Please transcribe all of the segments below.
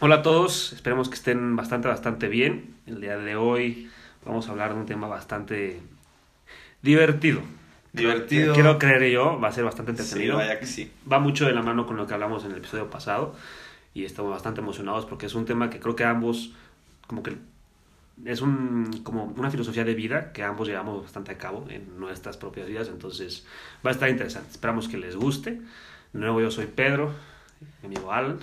Hola a todos, esperemos que estén bastante, bastante bien. El día de hoy vamos a hablar de un tema bastante divertido. Divertido. Quiero creer yo, va a ser bastante Sí, entretenido. vaya que sí. Va mucho de la mano con lo que hablamos en el episodio pasado y estamos bastante emocionados porque es un tema que creo que ambos, como que es un, como una filosofía de vida que ambos llevamos bastante a cabo en nuestras propias vidas, entonces va a estar interesante. Esperamos que les guste. De nuevo yo soy Pedro, mi amigo Alan.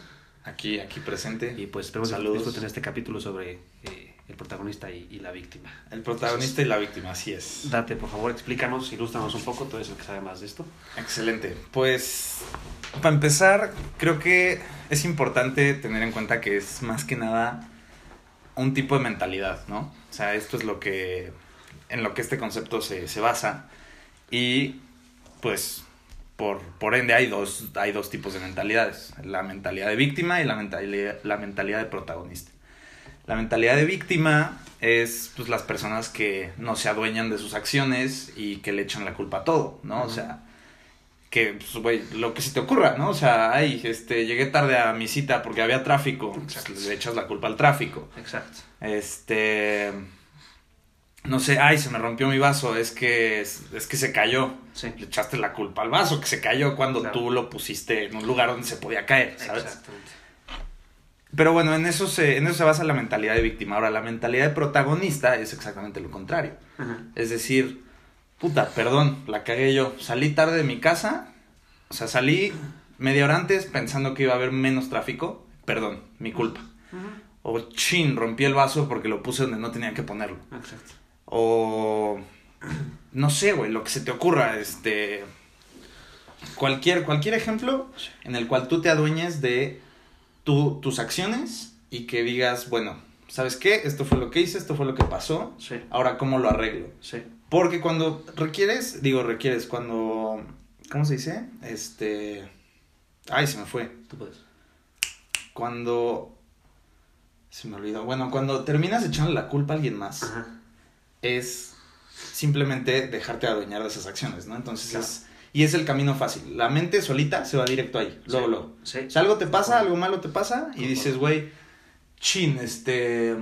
Aquí, aquí presente. Y pues esperemos que disfruten este capítulo sobre eh, el protagonista y, y la víctima. El protagonista y la víctima, así es. Date, por favor, explícanos, ilústranos un poco, tú eres el que sabe más de esto. Excelente. Pues, para empezar, creo que es importante tener en cuenta que es más que nada un tipo de mentalidad, ¿no? O sea, esto es lo que, en lo que este concepto se, se basa. Y, pues, por, por ende hay dos, hay dos tipos de mentalidades. La mentalidad de víctima y la mentalidad, la mentalidad de protagonista. La mentalidad de víctima es pues las personas que no se adueñan de sus acciones y que le echan la culpa a todo, ¿no? O sea, que, pues, güey, lo que se te ocurra, ¿no? O sea, ay, este, llegué tarde a mi cita porque había tráfico, pues, le echas la culpa al tráfico. Exacto. Este, no sé, ay, se me rompió mi vaso, es que, es, es que se cayó. Sí. Le echaste la culpa al vaso que se cayó cuando Claro. tú lo pusiste en un lugar donde se podía caer, ¿sabes? Exactamente. Pero bueno, en eso, se, en eso se basa la mentalidad de víctima. Ahora, la mentalidad de protagonista es exactamente lo contrario. Ajá. Es decir, puta, perdón, la cagué yo. Salí tarde de mi casa, o sea, salí media hora antes pensando que iba a haber menos tráfico. Perdón, mi culpa. Ajá. O chin, rompí el vaso porque lo puse donde no tenía que ponerlo. Exacto. O no sé, güey, lo que se te ocurra, este cualquier cualquier ejemplo en el cual tú te adueñes de tu- tus acciones y que digas, bueno, ¿sabes qué? Esto fue lo que hice, esto fue lo que pasó. Sí. Ahora cómo lo arreglo? Sí. Porque cuando requieres, digo, requieres cuando ¿cómo se dice? Este ay, se me fue. Tú puedes. Cuando se me olvidó. Bueno, cuando terminas echando la culpa a alguien más Ajá. Es simplemente dejarte adueñar de esas acciones, ¿no? Entonces Claro. es... Y es el camino fácil. La mente solita se va directo ahí, luego, Sí. luego. Sí. O sea, algo te pasa, algo malo te pasa y dices, güey, chin, este...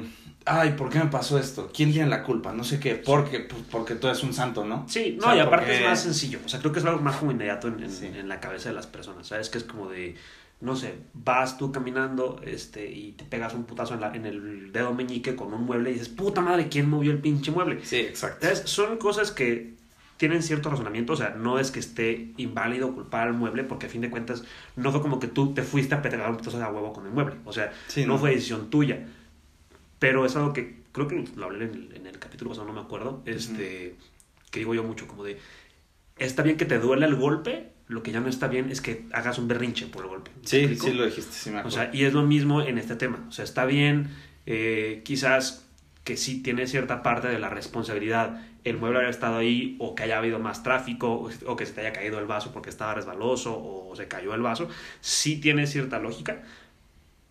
Ay, ¿por qué me pasó esto? ¿Quién tiene la culpa? No sé qué. Porque, pues, porque tú eres un santo, ¿no? Sí, no, O sea, y aparte porque- es más sencillo. O sea, creo que es algo más como inmediato en, en- Sí. en la cabeza de las personas. ¿Sabes? Que es como de, no sé, vas tú caminando este, y te pegas un putazo en, la- en el dedo meñique con un mueble y dices, puta madre, ¿quién movió el pinche mueble? Sí, exacto. ¿Sabes? Son cosas que tienen cierto razonamiento, o sea, no es que esté inválido culpar al mueble, porque a fin de cuentas no fue como que tú te fuiste a pegar un putazo a huevo con el mueble, o sea, Sí, no no. fue decisión tuya, pero es algo que creo que lo hablé en el, en el capítulo pasado, no me acuerdo, este, que digo yo mucho, como de, está bien que te duele el golpe, lo que ya no está bien es que hagas un berrinche por el golpe. ¿Me Sí, explico? sí lo dijiste, sí me O acuerdo. sea, y es lo mismo en este tema. O sea, está bien, eh, quizás que sí tiene cierta parte de la responsabilidad el mueble haber estado ahí o que haya habido más tráfico o, o que se te haya caído el vaso porque estaba resbaloso o se cayó el vaso. Sí tiene cierta lógica,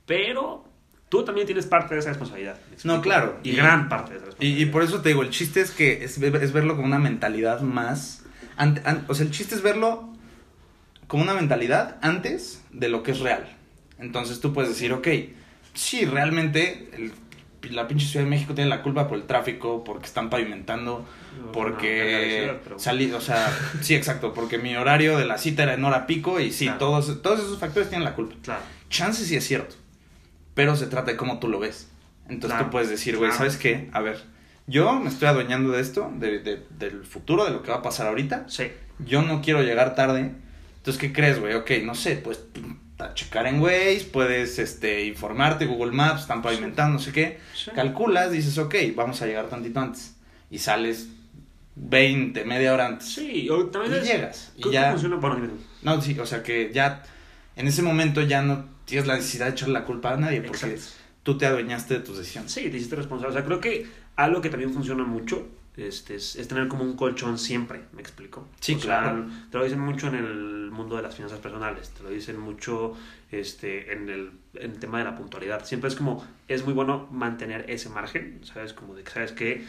pero tú también tienes parte de esa responsabilidad. No, claro. Y, Y- gran parte de esa Y, responsabilidad. y por eso te digo, el chiste es que es, es verlo como una mentalidad más. ante- an- o sea, el chiste es verlo como una mentalidad antes de lo que es real. Entonces tú puedes decir, ok, sí, realmente el- la pinche Ciudad de México tiene la culpa por el tráfico, porque están pavimentando, No, porque no, pero- salí, o sea, sí, exacto, porque mi horario de la cita era en hora pico y sí, Claro. todos, todos esos factores tienen la culpa. Claro. Chance sí es cierto, pero se trata de cómo tú lo ves. Entonces Claro, tú puedes decir, güey. ¿sabes qué? A ver, yo me estoy adueñando de esto, de, de- del futuro, de lo que va a pasar ahorita. Sí. Yo no quiero llegar tarde. Entonces, ¿qué crees, güey? Ok, no sé, pues a checar en Waze, puedes este, informarte, Google Maps, están pavimentando, no sé qué. Sí. Calculas, dices, ok, vamos a llegar tantito antes. Y sales 20, media hora antes. Sí, o también Y es- llegas. Y ya. funciona- bueno, dime. No, sí, o sea que ya en ese momento ya no tienes la necesidad de echarle la culpa a nadie porque Exacto. tú te adueñaste de tus decisiones. Sí, te hiciste responsable. O sea, creo que algo que también funciona mucho este, es, es tener como un colchón siempre, ¿me explico? Sí, O sea, claro. te lo dicen mucho en el mundo de las finanzas personales, te lo dicen mucho este, en, el, en el tema de la puntualidad. Siempre es como, es muy bueno mantener ese margen, ¿sabes? Como de que, ¿sabes que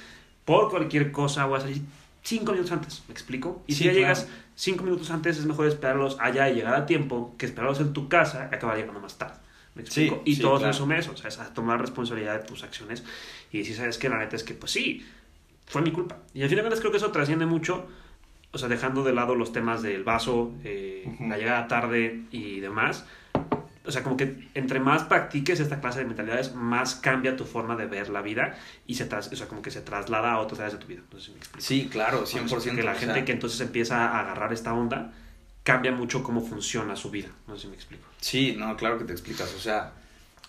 Por cualquier cosa voy a salir cinco minutos antes, ¿me explico? Y Sí, si ya claro. llegas cinco minutos antes, es mejor esperarlos allá y llegar a tiempo que esperarlos en tu casa y acabar llegando más tarde. ¿Me explico? Sí, y sí, todo claro. eso eso, o sea, es a tomar responsabilidad de tus acciones y decir, ¿sabes qué? La neta es que, pues sí, fue mi culpa. Y al final creo que eso trasciende mucho, o sea, dejando de lado los temas del vaso, eh, Ujú. la llegada tarde y demás. O sea, como que entre más practiques esta clase de mentalidades, más cambia tu forma de ver la vida y se tras, o sea, como que se traslada a otras áreas de tu vida. No sé si me explico. Sí, claro, 100%. Que la gente que entonces empieza a agarrar esta onda cambia mucho cómo funciona su vida. No sé si me explico. Sí, no, claro que te explicas. O sea,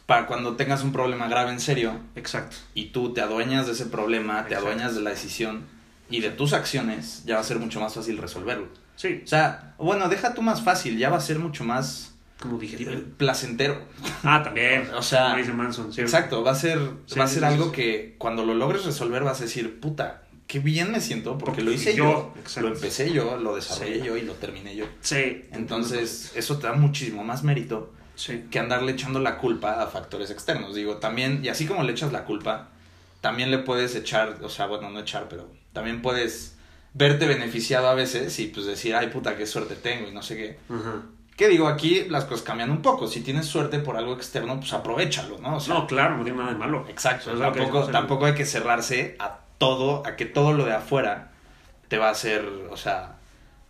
para cuando tengas un problema grave en serio Exacto. y tú te adueñas de ese problema, te adueñas de la decisión y de tus acciones, ya va a ser mucho más fácil resolverlo. Sí, O sea, bueno, deja tú más fácil, ya va a ser mucho más como digerible. placentero. Ah, también. O sea, Como dice Manson, ¿cierto? Exacto, va a ser, Sí, va a sí, ser sí, algo sí. que cuando lo logres resolver vas a decir, puta, qué bien me siento porque, Porque lo hice yo, yo, lo empecé yo, lo desarrollé Sí. yo y lo terminé yo. Sí. Entonces, eso te da muchísimo más mérito Sí. que andarle echando la culpa a factores externos. Digo, también, y así como le echas la culpa, también le puedes echar, o sea, bueno, no echar, pero también puedes verte beneficiado a veces y pues decir, ay puta, qué suerte tengo y no sé qué. ¿Qué digo? Aquí las cosas cambian un poco. Si tienes suerte por algo externo, pues aprovechalo, ¿no? O sea, No, claro, no tiene nada de malo. Exacto, que tampoco, tampoco hay que cerrarse a todo, a que todo lo de afuera te va a hacer, o sea,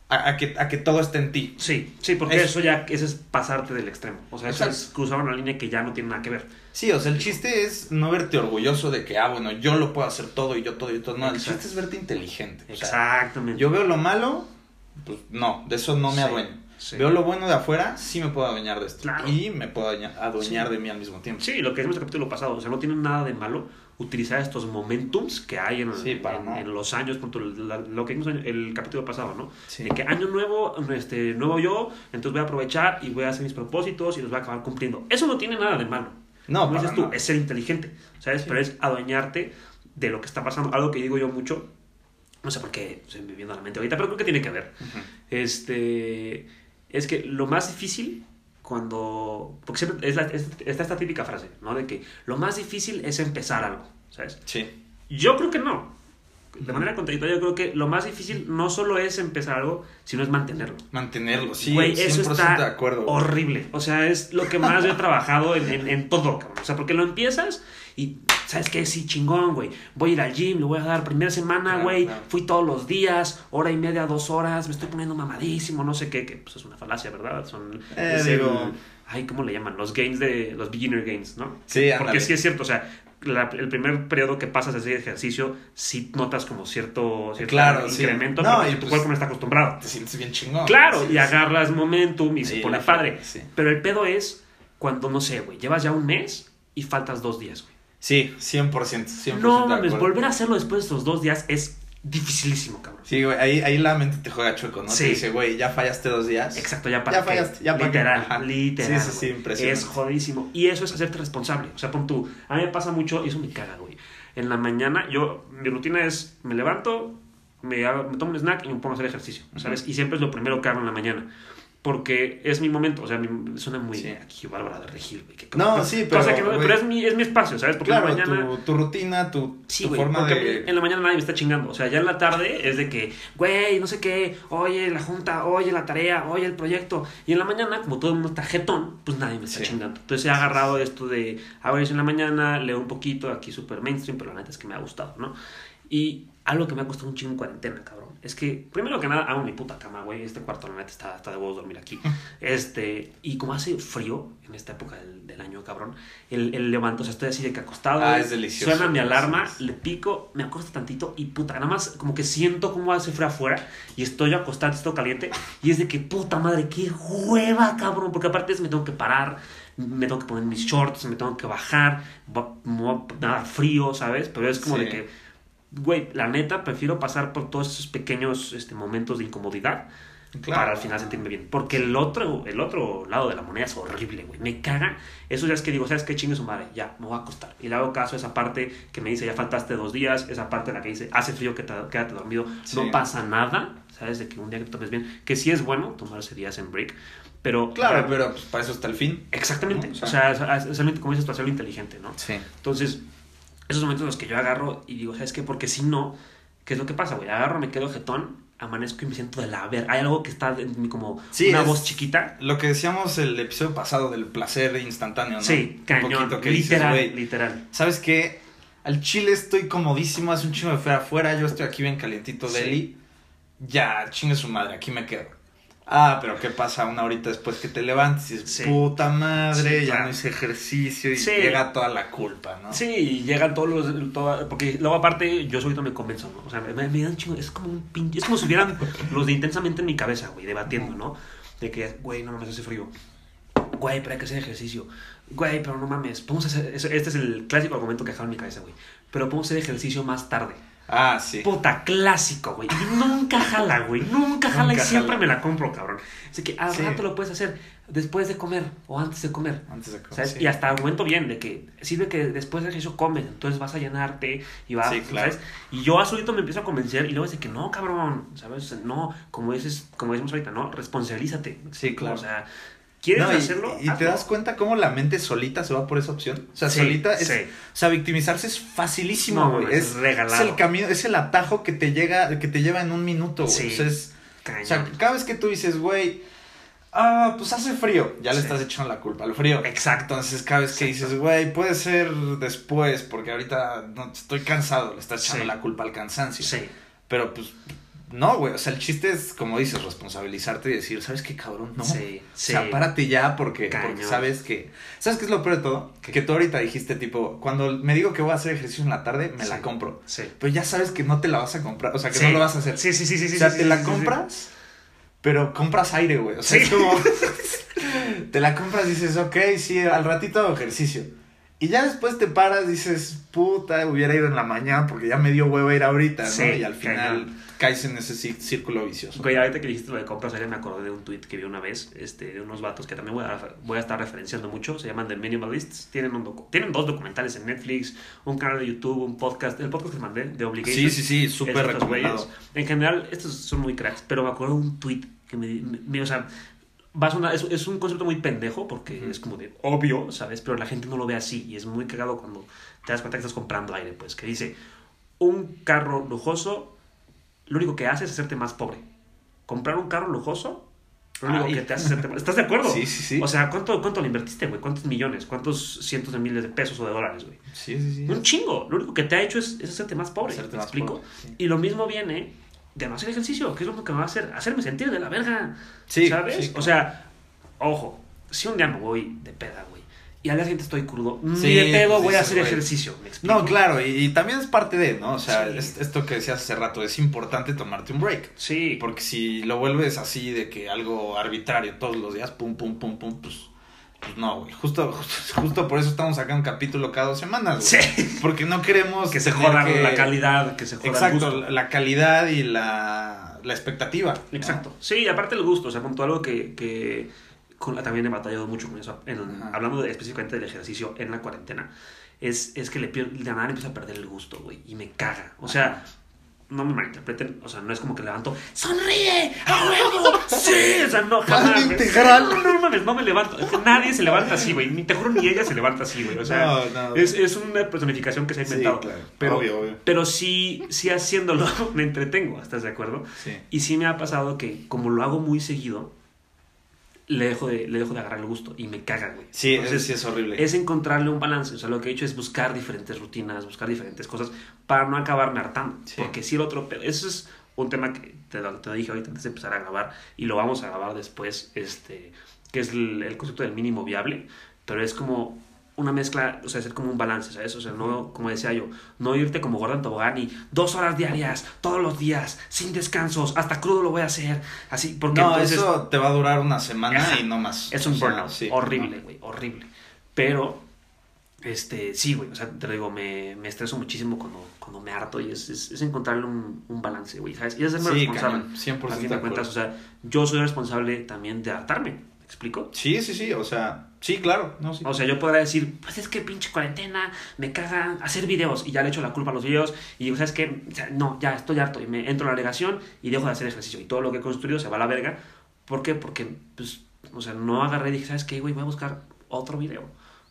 a, a que, a que todo esté en ti. Sí, sí, porque Es- eso ya eso es pasarte del extremo. O sea, eso es cruzar una línea que ya no tiene nada que ver. Sí, o sea, el chiste es no verte orgulloso de que, ah, bueno, yo lo puedo hacer todo y yo todo y todo. No, el chiste es verte inteligente. O sea, Exactamente. yo veo lo malo, pues no, de eso no me Sí, adueño. sí. Veo lo bueno de afuera, sí me puedo adueñar de esto. Claro. Y me puedo adueñar, adueñar Sí. de mí al mismo tiempo. Sí, lo que decimos en el capítulo pasado, o sea, no tiene nada de malo utilizar estos momentums que hay en, Sí, en- en los años, lo que vimos en el capítulo pasado, ¿no? Sí. De que año nuevo, este, nuevo yo, entonces voy a aprovechar y voy a hacer mis propósitos y los voy a acabar cumpliendo. Eso no tiene nada de malo. No, Como dices tú, nada. es ser inteligente, ¿sabes? Pero es adueñarte de lo que está pasando. Algo que digo yo mucho, no sé por qué se me viene a la mente ahorita, pero creo que tiene que ver. Ujú. Este, es que lo más difícil cuando... Porque siempre es la- es- está esta típica frase, ¿no? De que lo más difícil es empezar algo, ¿sabes? Sí. Yo creo que no. De manera contradictoria, yo creo que lo más difícil no solo es empezar algo, sino es mantenerlo. Mantenerlo, sí, Güey, 100% eso está de acuerdo. horrible. O sea, es lo que más he trabajado en, en, en todo, cabrón. O sea, porque lo empiezas y, ¿sabes qué? Sí, chingón, güey. Voy a ir al gym, le voy a dar primera semana, Claro, güey. claro. Fui todos los días, hora y media, dos horas. Me estoy poniendo mamadísimo, no sé qué. Que pues es una falacia, ¿verdad? Son. Eh, el- digo- ay, ¿cómo le llaman? Los gains de. Los beginner gains, ¿no? Sí, Porque ándale. sí es cierto, o sea. La- el primer periodo que pasas hacer ejercicio, sí notas como cierto, cierto Claro, sí. incremento, No, pero y tu pues- cuerpo no está acostumbrado. Te sientes bien chingón. Claro, Sí, y sí. agarras momentum y se pone padre. Pero el pedo es cuando, no sé, güey, llevas ya un mes y faltas dos días, güey. Sí, 100%, 100% No mames, volver a hacerlo después de esos dos días es dificilísimo, cabrón. Sí, güey, ahí, ahí la mente te juega chueco, ¿no? Sí. Te dice, güey, ya fallaste dos días. Exacto, ya para Ya qué. fallaste, ya para. Literal, literal. Sí, sí, sí, impresionante. Es jodidísimo. Y eso es hacerte responsable. O sea, pon tú. A mí me pasa mucho y eso me caga, güey. En la mañana, yo, mi rutina es, me levanto, me, hago- me tomo un snack y me pongo a hacer ejercicio, ¿sabes? Y siempre es lo primero que hago en la mañana. Porque es mi momento, o sea, mi- suena muy Sí. aquí Bárbara de Regil, güey. que- No, sí, cosa pero, que no- güey. pero es mi, es mi espacio, ¿sabes? Porque Claro, en la mañana... tu, tu rutina, tu, Sí, tu güey, forma porque de... en la mañana nadie me está chingando. O sea, ya en la tarde es de que, güey, no sé qué, oye la junta, oye la tarea, oye el proyecto. Y en la mañana, como todo el mundo está jetón, pues nadie me está Sí. chingando. Entonces he agarrado esto de, a ver, en la mañana, leo un poquito, aquí súper mainstream, pero la neta es que me ha gustado, ¿no? Y algo que me ha costado un chingo en cuarentena, cabrón. Es que, primero que nada, hago mi puta cama, güey. Este cuarto, la neta, está, está de huevos dormir aquí. Este, y como hace frío en esta época del, del año, cabrón, el, el levanto, o sea, estoy así de que acostado. Ah, es delicioso. Suena mi alarma, le pico, me acuesto tantito y puta, nada más como que siento cómo hace frío afuera y estoy yo acostado, estoy caliente y es de que puta madre, qué hueva, cabrón, porque aparte es me tengo que parar, me tengo que poner mis shorts, me tengo que bajar, me va a dar frío, ¿sabes? Pero es como Sí. de que, güey, la neta, prefiero pasar por todos esos pequeños este, momentos de incomodidad Claro. para al final sentirme bien. Porque el otro, el otro lado de la moneda es horrible, güey. Me caga. Eso ya es que digo, ¿sabes qué chingue su madre? Ya, me voy a acostar. Y le hago caso a esa parte que me dice, ya faltaste dos días. Esa parte en la que dice, hace frío, que te- quédate dormido. Sí. No pasa nada. ¿Sabes? De que un día que tomes bien. Que sí es bueno tomarse días en break. Pero. Claro, pero pues, para eso está el fin. Exactamente. ¿no? O sea, es- es- es algo- como dices tú, hacerlo inteligente, ¿no? Sí. Entonces, esos momentos en los que yo agarro y digo, ¿sabes qué? Porque si no, ¿qué es lo que pasa, güey? Agarro, me quedo jetón, amanezco y me siento de la ver. Hay algo que está en mí como Sí, una voz chiquita. Lo que decíamos el episodio pasado del placer instantáneo, ¿no? Sí, Un cañón. poquito que literal, güey, literal. ¿Sabes qué? Al chile estoy comodísimo, hace un chingo de feo afuera, yo estoy aquí bien calientito Sí. de Eli. Ya, chingue su madre, aquí me quedo. Ah, pero ¿qué pasa una horita después que te levantes y Sí. puta madre, Sí, ya claro. no hice ejercicio y Sí. llega toda la culpa, ¿no? Sí, y llegan todos los. toda- porque luego, aparte, yo solito me convenzo, ¿no? O sea, me, me dan chingo. Es como un pinche. Es como si hubieran los de intensamente en mi cabeza, güey, debatiendo, ¿no? De que, güey, no mames, hace frío. Güey, pero hay que hacer ejercicio. Güey, pero no mames. Podemos hacer. Este es el clásico argumento que dejaba en mi cabeza, güey. Pero podemos hacer ejercicio más tarde. Ah, sí. Puta, clásico, güey. Y nunca jala, güey. Nunca jala Nunca y siempre jala. me la compro, cabrón. Así que al Sí. rato lo puedes hacer después de comer o antes de comer. Antes de comer, ¿sabes? sí. Y hasta argumento bien de que sirve que después del ejercicio comes, entonces vas a llenarte y vas, Sí, claro. ¿sabes? Y yo a solito me empiezo a convencer y luego dice que no, cabrón, ¿sabes? No, como dices, como decimos ahorita, ¿no? Responsabilízate. Sí, claro. O sea, ¿quieres No, y- hacerlo? Y, te das cuenta cómo la mente solita se va por esa opción. O sea, Sí, solita es. sí. O sea, victimizarse es facilísimo, No, güey. es es, regalado. es el camino, es el atajo que te llega, que te lleva en un minuto, güey. Sí. O sea, es- Cañón. o sea, cada vez que tú dices, güey, ah, pues hace frío, ya le estás echando la culpa al frío. Exacto. Entonces, cada vez que dices, güey, puede ser después, porque ahorita no, estoy cansado, le estás echando la culpa al cansancio. Sí. Pero pues, no, güey. O sea, el chiste es, como dices, responsabilizarte y decir, ¿sabes qué, cabrón? No. Sí, O sí. sea, párate ya porque, porque sabes que... ¿Sabes qué es lo peor de todo? ¿Qué? Que tú ahorita dijiste, tipo, cuando me digo que voy a hacer ejercicio en la tarde, me Sí. la compro. Sí. Pero ya sabes que no te la vas a comprar, o sea, que Sí. no lo vas a hacer. Sí, sí, sí, sí. o sea, te la compras, pero compras aire, güey. O sea, es como... te la compras y dices, ok, sí, al ratito hago ejercicio. Y ya después te paras, dices, puta, hubiera ido en la mañana porque ya me dio huevo ir ahorita, ¿no? Sí, y al final cañón. caes en ese cí- círculo vicioso. Güey, ahorita que dijiste lo de compras aéreas, me acordé de un tweet que vi una vez, este, de unos vatos que también voy a, voy a estar referenciando mucho, se llaman The Minimalists, tienen, un tienen dos documentales en Netflix, un canal de YouTube, un podcast, el podcast que mandé, de Obligation. Sí, sí, sí, súper recomendado. güeyes. En general, estos son muy cracks, pero me acuerdo de un tweet que me, me- me- o sea, va a sonar- es, es un concepto muy pendejo porque es como de obvio, ¿sabes? Pero la gente no lo ve así y es muy cagado cuando te das cuenta que estás comprando aire, pues, que dice, un carro lujoso, lo único que hace es hacerte más pobre. Comprar un carro lujoso, lo único Ay. que te hace hacerte más... ¿Estás de acuerdo? Sí, sí, sí. O sea, ¿cuánto, ¿cuánto le invertiste, güey? ¿Cuántos millones? ¿Cuántos cientos de miles de pesos o de dólares, güey? sí, sí, sí. Un chingo. Lo único que te ha hecho es, es hacerte más pobre. Hacerte ¿Me más explico? pobre, sí. Y lo mismo viene de no hacer ejercicio, que es lo que me va a hacer, hacerme sentir de la verga. Sí, ¿Sabes? sí, O sea, ojo, si un día me voy de peda, güey, y al día siguiente estoy crudo, ni Sí, de pedo voy a hacer güey. ejercicio. ¿Me explico? No, claro, y, y también es parte de, ¿no? O sea, Sí. es- esto que decías hace rato, es importante tomarte un break. Sí. Porque si lo vuelves así de que algo arbitrario todos los días, pum, pum, pum, pum, pues, pues no, güey. Justo, justo, justo por eso estamos sacando un capítulo cada dos semanas, güey. Sí. Porque no queremos Que se joda que- la calidad, que se joda el Exacto, gusto. la- la calidad y la, la expectativa. ¿no? Exacto. Sí, y aparte el gusto, o sea, todo algo que, que con, también he batallado mucho con eso, en- hablando de- específicamente del ejercicio en la cuarentena, es, es que le pier- de nada le empiezo a perder el gusto, güey, y me caga. O sea, no me malinterpreten, o sea, no es como que levanto, ¡sonríe! ¡A huevo! ¡Sí! O sea, no, jamás. Integral. No, no mames, no me levanto. Es que nadie se levanta así, güey. Ni te juro ni ella se levanta así, güey. O sea, No, no. Es, es una personificación que se ha Sí, inventado. claro. Pero, Obvio, obvio. pero sí, sí haciéndolo me entretengo, ¿estás de acuerdo? Sí. Y sí me ha pasado que como lo hago muy seguido, le dejo de, le dejo de agarrar el gusto y me caga, güey. Sí, Entonces, es, sí es horrible. es encontrarle un balance. O sea, lo que he hecho es buscar diferentes rutinas, buscar diferentes cosas para no acabarme hartando. Sí. Porque si el otro... Eso es un tema que te, te dije ahorita antes de empezar a grabar y lo vamos a grabar después, este, que es el, el concepto del mínimo viable. Pero es como una mezcla, o sea, hacer como un balance, ¿sabes? O sea, no, como decía yo, no irte como Gordon Tobogán y dos horas diarias, todos los días, sin descansos, hasta crudo lo voy a hacer, así, porque no, entonces eso te va a durar una semana Ajá. y no más. es un O sea, burnout, sí, horrible, no. güey, horrible. Pero, este, sí, güey, o sea, te lo digo, me, me estreso muchísimo cuando, cuando me harto y es, es, es encontrarle un, un balance, güey, ¿sabes? Y es hacerme Sí, responsable. cañón, 100% a fin de cuentas, o sea, yo soy responsable también de hartarme, ¿me explico? Sí, sí, sí, o sea, sí, claro, no, sí. O sea, yo podría decir, pues es que pinche cuarentena, me caga hacer videos y ya le echo la culpa a los videos y digo, ¿sabes qué? O sea, no, ya estoy harto y me entro en la negación y dejo de hacer ejercicio y todo lo que he construido se va a la verga. ¿Por qué? Porque, pues, o sea, no agarré y dije, ¿sabes qué, güey? Voy a buscar otro video.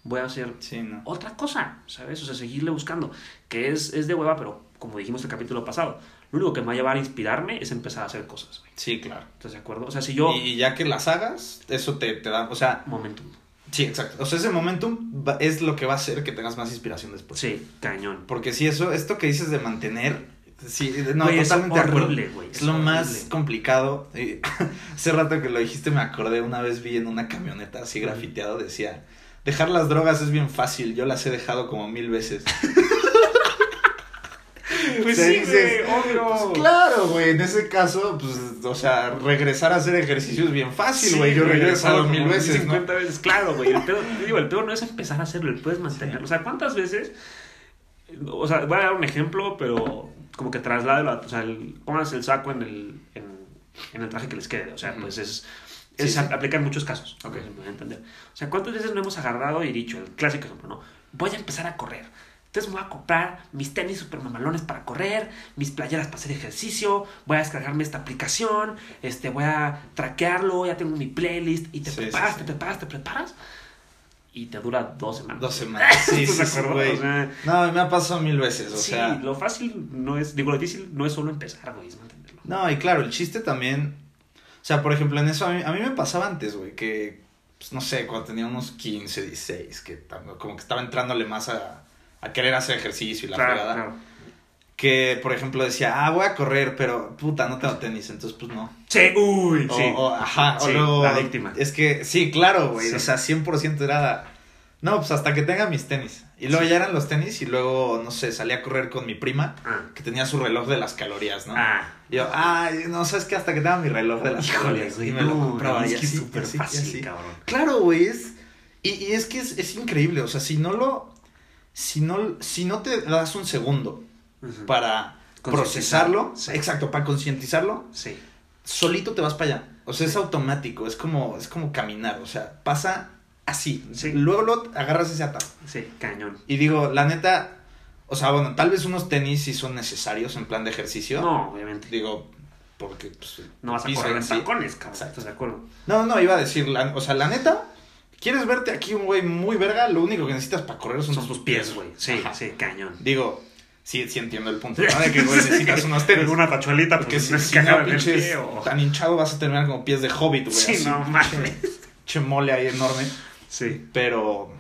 Voy a hacer Sí, no. otra cosa, ¿sabes? O sea, seguirle buscando. Que es, es de hueva, pero como dijimos el capítulo pasado, lo único que me va a llevar a inspirarme es empezar a hacer cosas, güey. Sí, claro. ¿Estás de acuerdo? O sea, si yo... Y ya que las hagas, eso te, te da, o sea, Momentum. sí, exacto. O sea, ese momentum va- es lo que va a hacer que tengas más inspiración después. Sí, cañón. Porque si eso, esto que dices de mantener, sí, no, es totalmente de acuerdo. horrible, güey, Es es lo más complicado. Y hace rato que lo dijiste me acordé, una vez vi en una camioneta así grafiteado, decía, dejar las drogas es bien fácil, yo las he dejado como mil veces. Pues sí, dices, güey, obvio. Pues claro, güey, en ese caso, pues, o sea, regresar a hacer ejercicio es bien fácil, Sí, güey, yo he regresado como mil veces, ¿no? 50 veces. Claro, güey. El peor, digo, el peor no es empezar a hacerlo, el peor es mantenerlo. O sea, ¿cuántas veces? O sea, voy a dar un ejemplo, pero como que traslade, o sea, el, pónganse el saco en el, en, en el traje que les quede. O sea, pues es. Sí, es sí. aplica en muchos casos. Ok. me voy a entender. O sea, ¿cuántas veces no hemos agarrado y dicho, el clásico ejemplo, no? Voy a empezar a correr. Entonces me voy a comprar mis tenis super mamalones para correr, mis playeras para hacer ejercicio, voy a descargarme esta aplicación, este, voy a traquearlo, ya tengo mi playlist y te Sí, preparas, sí, sí. te preparas, te preparas y te dura dos semanas. Dos semanas, sí, ¿Estás sí, güey. O sea, No, me ha pasado mil veces, o sí, sea... lo fácil no es, digo, lo difícil no es solo empezar, güey, es mantenerlo. No, y claro, el chiste también. O sea, por ejemplo, en eso a mí, a mí me pasaba antes, güey, que, pues, no sé, cuando tenía unos 15, 16, que como que estaba entrándole más a, a querer hacer ejercicio y la Claro, fregada. claro. Que, por ejemplo, decía, ah, voy a correr, pero puta, no tengo tenis, entonces pues no. Sí, uy, O, sí. o, ajá, o luego. la víctima. Es que, sí, claro, güey. Sí. O sea, 100% era. No, pues hasta que tenga mis tenis. Y luego Sí. ya eran los tenis y luego, no sé, salí a correr con mi prima Ah, que tenía su reloj de las calorías, ¿no? ah. Y yo, ay, no, sabes que hasta que tenga mi reloj de las Híjole, calorías. güey, y me lo compraba. es y que así, súper fácil, cabrón. Claro, güey, es. Y, y es que es, es increíble. O sea, si no lo. Si no, si no te das un segundo para procesarlo, sí. exacto, para concientizarlo, Sí. solito te vas para allá. O sea, es automático, es como, es como caminar. O sea, pasa así. Sí. Luego, luego agarras ese atajo. Sí, cañón. Y digo, la neta. O sea, bueno, tal vez unos tenis sí son necesarios en plan de ejercicio. No, obviamente. Digo, porque pues, No vas a correr en tacones, cabrón. Exacto. ¿Estás de acuerdo? No, no, iba a decir, la- o sea, la neta, ¿quieres verte aquí un güey muy verga? Lo único que necesitas para correr son, Son tus pies, güey. Sí, Ajá. sí, cañón. Digo, sí, sí entiendo el punto, ¿no? De que, güey, necesitas unos tenis. Una tachuelita, Porque pues si, no si no pinches pie o... tan hinchado vas a terminar como pies de hobbit, güey. Sí, así, no mames. Che mole ahí enorme. Sí. Pero,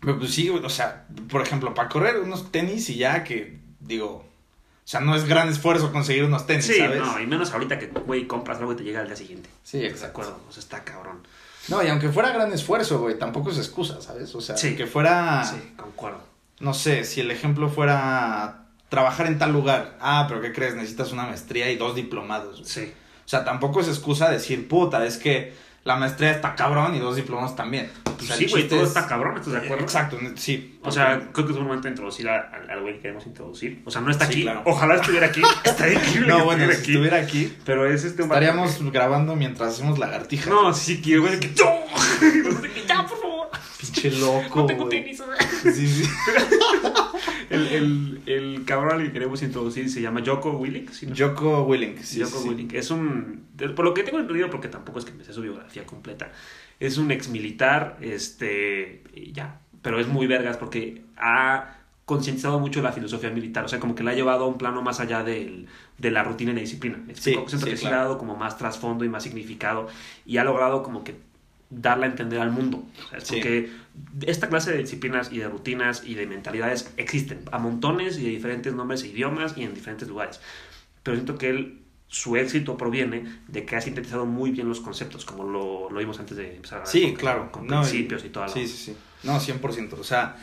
pero, pues sí, güey, o sea, por ejemplo, para correr unos tenis y ya que, digo, o sea, no es gran esfuerzo conseguir unos tenis, Sí, ¿sabes? no, y menos ahorita que, güey, compras algo y te llega al día siguiente. Sí, ¿De exacto. acuerdo? O sea, está cabrón. No, y aunque fuera gran esfuerzo, güey, tampoco es excusa, ¿sabes? O sea, Sí. que fuera, Sí, concuerdo. no sé, si el ejemplo fuera trabajar en tal lugar. Ah, pero ¿qué crees? Necesitas una maestría y dos diplomados. güey. Sí. O sea, tampoco es excusa decir, puta, es que la maestría está cabrón y dos diplomados también. O sea, sí, güey, todo es- está cabrón, ¿estás de acuerdo? Exacto, sí. O sea, creo que es un momento de introducir al al güey que queremos introducir. O sea, no está Sí, aquí. claro. Ojalá estuviera aquí. Estaría increíble no, que bueno, si estuviera aquí. estuviera aquí, Pero es este estaríamos grabando mientras hacemos lagartijas. No, sí, sí, quiero, güey, que... Ya, por favor. Pinche loco, No tengo güey. tenis. Sí, sí. El, el, el cabrón al que queremos introducir se llama Joko Willink. ¿sí, no? Joko Willink. Sí, Joko sí, sí. Willink. Es un. Por lo que tengo entendido, porque tampoco es que me sé su biografía completa. Es un ex militar, este. ya. Pero es muy vergas porque ha concientizado mucho la filosofía militar. O sea, como que la ha llevado a un plano más allá del, de la rutina y la disciplina. Sí, Siento sí, que sí claro. le ha dado como más trasfondo y más significado. Y ha logrado como que darla a entender al mundo. O sea, es Sí. porque esta clase de disciplinas y de rutinas y de mentalidades existen a montones y de diferentes nombres e idiomas y en diferentes lugares. Pero siento que él, su éxito proviene de que ha sintetizado muy bien los conceptos, como lo, lo vimos antes de empezar a Sí, con, claro. con No, principios y, toda la... Sí, sí, sí. No, 100%. O sea,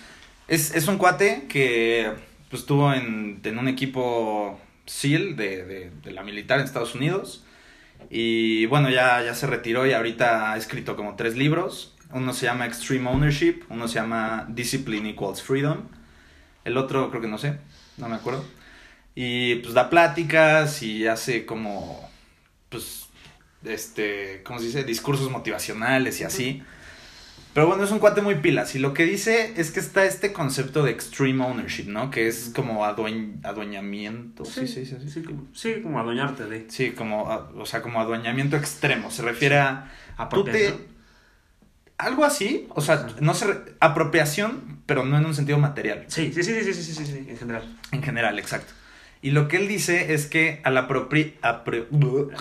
es, es un cuate que pues, estuvo en, en un equipo SEAL de, de, de la militar en Estados Unidos. Y bueno, ya, ya se retiró y ahorita ha escrito como tres libros. Uno se llama Extreme Ownership, uno se llama Discipline Equals Freedom. El otro creo que no sé, no me acuerdo. Y pues da pláticas y hace como, pues, este, ¿cómo se dice? Discursos motivacionales y así. Pero bueno, es un cuate muy pilas. Y lo que dice es que está este concepto de extreme ownership, ¿no? Que es como aduen- adueñamiento. Sí, sí, sí. Sí, Sí, como, sí, como adueñarte de... Sí, como, o sea, como adueñamiento extremo. Se refiere a... Tú te... Algo así, o sea, no se... re- Apropiación, pero no en un sentido material. Sí, sí, sí, sí, sí, sí, sí, sí, en general. En general, exacto. Y lo que él dice es que al apropri... apro-.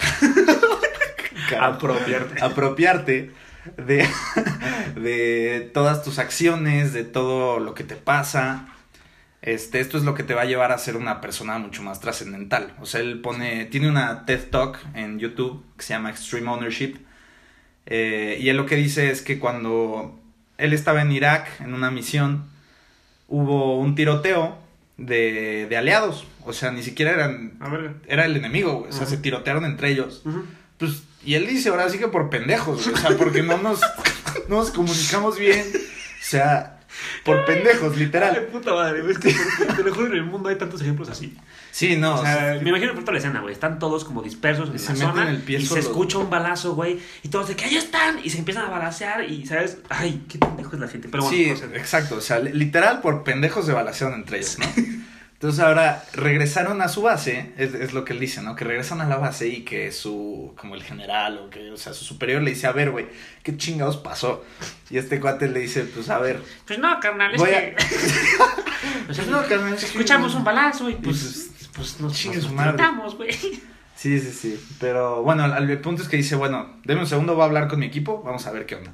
Apropiarte. apropiarte de, de todas tus acciones, de todo lo que te pasa. Este, esto es lo que te va a llevar a ser una persona mucho más trascendental. O sea, él pone, tiene una TED Talk en YouTube que se llama Extreme Ownership. Eh, y él lo que dice es que cuando él estaba en Irak en una misión, hubo un tiroteo de, de aliados. O sea, ni siquiera eran, A ver. era el enemigo, güey. O sea, se tirotearon entre ellos. Pues, y él dice, ahora sí que por pendejos, güey, o sea, porque no nos, no nos comunicamos bien, o sea, por pendejos, literal. puta madre, es que te lo juro, en el mundo hay tantos ejemplos así. Sí, no, O sea, me imagino por toda la escena, güey. Están todos como dispersos en Y la se meten zona. el pie y se escucha un balazo, güey. Y todos de que ahí están. Y se empiezan a balasear. Y, ¿sabes? Ay, qué pendejo es la gente. Pero bueno, sí, o sea, exacto, o sea, li- literal por pendejos se balacearon entre ellos, ¿no? Entonces ahora regresaron a su base, es, es lo que él dice, ¿no? Que regresan a la base y que su, como el general o que, o sea, su superior le dice, a ver, güey, ¿qué chingados pasó? Y este cuate le dice, pues a ver, Pues no, carnal, es a- que. O sea, Pues no, carnal, es que- escuchamos un balazo y pues. pues, Pues nos, chingue nos tratamos, güey. Sí, sí, sí. Pero bueno, el, el punto es que dice, bueno, deme un segundo, voy a hablar con mi equipo, vamos a ver qué onda.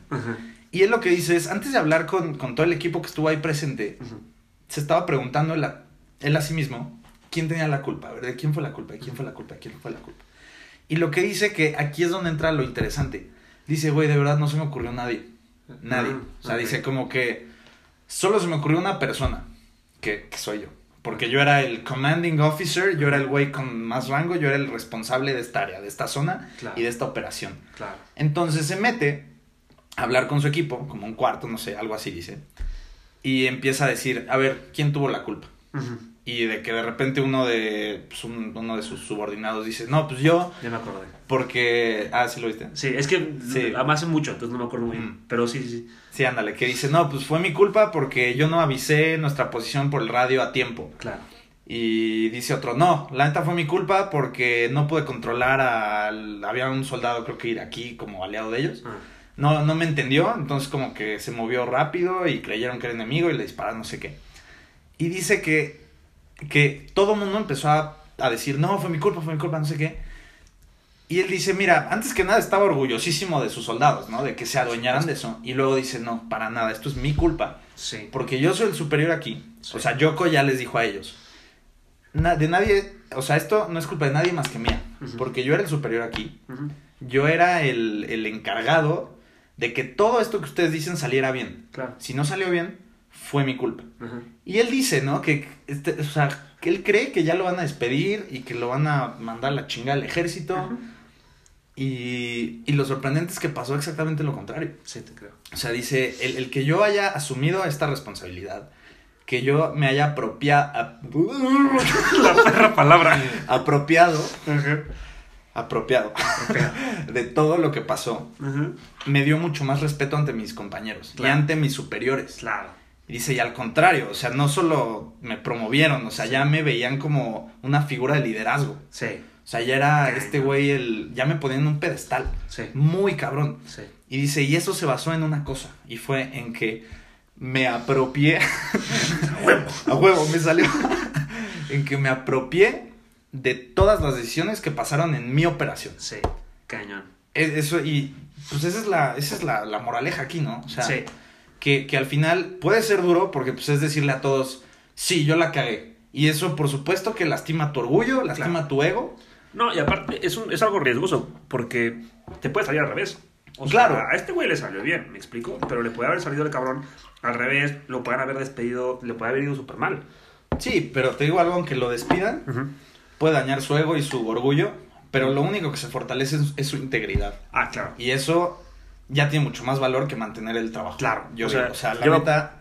Y él lo que dice es, antes de hablar con, con todo el equipo que estuvo ahí presente, se estaba preguntando él a, él a sí mismo, ¿quién tenía la culpa? A ver, ¿de quién fue la culpa? ¿De quién fue la culpa? ¿De quién fue la culpa? Y lo que dice que aquí es donde entra lo interesante. Dice, güey, de verdad no se me ocurrió nadie. Nadie. Ah, O sea, dice como que solo se me ocurrió una persona, que, que soy yo. Porque yo era el commanding officer, yo era el güey con más rango, yo era el responsable de esta área, de esta zona Claro. y de esta operación. Claro. Entonces se mete a hablar con su equipo, como un cuarto, no sé, algo así dice. Y empieza a decir, a ver, ¿quién tuvo la culpa? Y de que de repente uno de, pues, un- uno de sus subordinados dice, no, pues yo, Ya me acordé. porque... Ah, sí lo viste. Sí, es que Sí. además hace mucho, entonces no me acuerdo muy bien. Mm. Pero sí, sí, sí. Sí, ándale, que dice, no, pues fue mi culpa porque yo no avisé nuestra posición por el radio a tiempo. Claro. Y dice otro, no, la neta fue mi culpa porque no pude controlar al... Había un soldado, creo que iraquí, como aliado de ellos. Ah. No, no me entendió, entonces como que se movió rápido y creyeron que era enemigo y le dispararon no sé qué. Y dice que, que todo el mundo empezó a, a decir, no, fue mi culpa, fue mi culpa, no sé qué. Y él dice, mira, antes que nada estaba orgullosísimo de sus soldados, ¿no? De que se adueñaran de eso. Y luego dice, no, para nada, esto es mi culpa. Sí. Porque yo soy el superior aquí. Sí. O sea, Yoko ya les dijo a ellos. Na- de nadie, o sea, esto no es culpa de nadie más que mía. Porque yo era el superior aquí. Yo era el, el encargado de que todo esto que ustedes dicen saliera bien. Claro. Si no salió bien, fue mi culpa. Ajá. Y él dice, ¿no? Que, este, o sea, que él cree que ya lo van a despedir y que lo van a mandar a la chingada al ejército. Y, y lo sorprendente es que pasó exactamente lo contrario. Sí, te creo. O sea, dice, el, el que yo haya asumido esta responsabilidad, que yo me haya apropiado, La perra palabra. apropiado, Ajá. apropiado de todo lo que pasó, Ajá. me dio mucho más respeto ante mis compañeros y ante mis superiores. Claro. Y dice, y al contrario, o sea, no solo me promovieron, o sea, ya me veían como una figura de liderazgo. Sí. O sea, ya era este güey, el, ya me ponían en un pedestal, Sí. muy cabrón. Sí. Y dice, y eso se basó en una cosa, y fue en que me apropié, a huevo, me salió, en que me apropié de todas las decisiones que pasaron en mi operación. Sí. Cañón. E- Eso, y pues esa es la, esa es la, la moraleja aquí, ¿no? O sea, sí. Que, que al final puede ser duro porque pues es decirle a todos, sí, yo la cagué. Y eso, por supuesto, que lastima tu orgullo, lastima Claro. tu ego. No, y aparte es, un, es algo riesgoso porque te puede salir al revés. O Claro. sea, a este güey le salió bien, me explico. Pero le puede haber salido el cabrón al revés, lo pueden haber despedido, le puede haber ido súper mal. Sí, pero te digo algo, aunque lo despidan, puede dañar su ego y su orgullo, pero lo único que se fortalece es, es su integridad. Ah, claro. Y eso ya tiene mucho más valor que mantener el trabajo. Claro, Yo o o sea, o sea la yo- neta...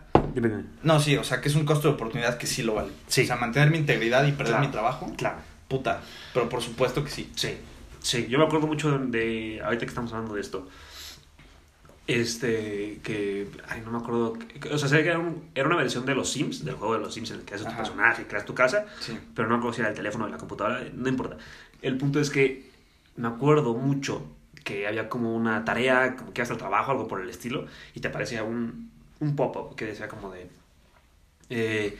No, sí, o sea, que es un costo de oportunidad que sí lo vale. Sí. O sea, mantener mi integridad y perder Claro. mi trabajo, Claro. puta. Pero por supuesto que sí. Sí, sí, yo me acuerdo mucho de, de- ahorita que estamos hablando de esto, este, que, ay, no me acuerdo, o sea, sé que era, un- era una versión de los Sims, del juego de los Sims en el que haces tu personaje, creas tu casa, Sí. pero no me acuerdo si era el teléfono o la computadora, no importa. El punto es que me acuerdo mucho que había como una tarea, como que hasta el trabajo, algo por el estilo, y te aparecía un, un pop-up que decía como de, eh,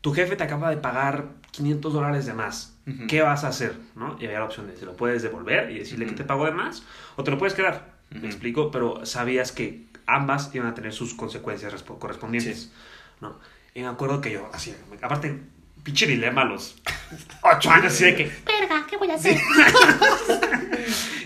tu jefe te acaba de pagar 500 dólares de más. ¿Qué vas a hacer? ¿no? Y había la opción de si lo puedes devolver y decirle que te pagó de más o te lo puedes quedar. Me explico, pero sabías que ambas iban a tener sus consecuencias respo- correspondientes. Sí. ¿no? Y me acuerdo que yo, así, aparte, pinche dilema a los 8 años, así de que, Verga, ¿qué voy a hacer?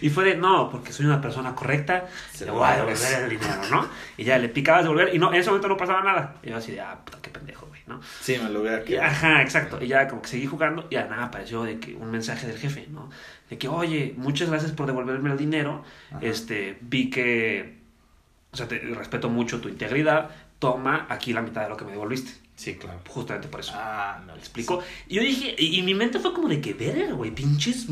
y fue de, no, porque soy una persona correcta, Se le voy a devolver el dinero, ¿no? Y ya le picabas devolver y no, en ese momento no pasaba nada. Y yo así de, ah, puta, qué pendejo, güey, ¿no? Sí, me lo hubiera quedado. ajá, exacto. Y ya como que seguí jugando y ya nada, apareció de que un mensaje del jefe, ¿no? De que, oye, muchas gracias por devolverme el dinero. Ajá. Este, vi que, o sea, te respeto mucho tu integridad. Toma aquí la mitad de lo que me devolviste. Sí, claro. Justamente por eso. Ah, no ¿Me explico? Y yo dije, y, y mi mente fue como de que, verga, güey, pinches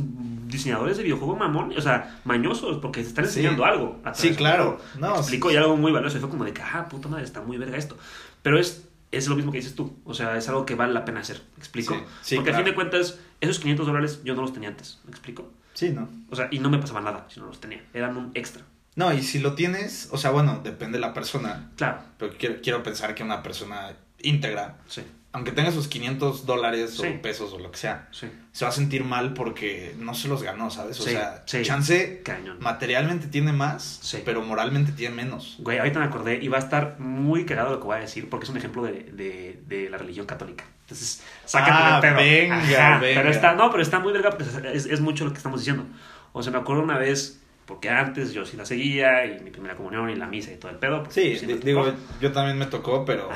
diseñadores de videojuego mamón, o sea, mañosos, porque te están Sí. enseñando algo. a Sí, claro. No, Me explico, sí. y algo muy valioso. Y fue como de que, ah, puta madre, está muy verga esto. Pero es, es lo mismo que dices tú. O sea, es algo que vale la pena hacer. ¿Me explico? Sí, sí, porque a claro. fin de cuentas, esos 500 dólares yo no los tenía antes. ¿Me explico? Sí, ¿no? O sea, y no me pasaba nada si no los tenía. Eran un extra. No, y si lo tienes, o sea, bueno, depende de la persona, Claro, pero quiero, quiero pensar que una persona íntegra, sí, aunque tenga sus 500 dólares Sí. o pesos o lo que sea, sí. se va a sentir mal porque no se los ganó, ¿sabes? O sea, chance Cañón. materialmente tiene más, pero moralmente tiene menos. Güey, ahorita me acordé y va a estar muy cagado lo que voy a decir porque es un ejemplo de, de, de la religión católica. Entonces, sácate Ah, pedo. venga, venga. Pero está, no, pero está muy verga porque es, es mucho lo que estamos diciendo. O sea, me acuerdo una vez, porque antes yo sí la seguía y mi primera comunión y la misa y todo el pedo. Sí, me tocó. digo, yo también me tocó, pero...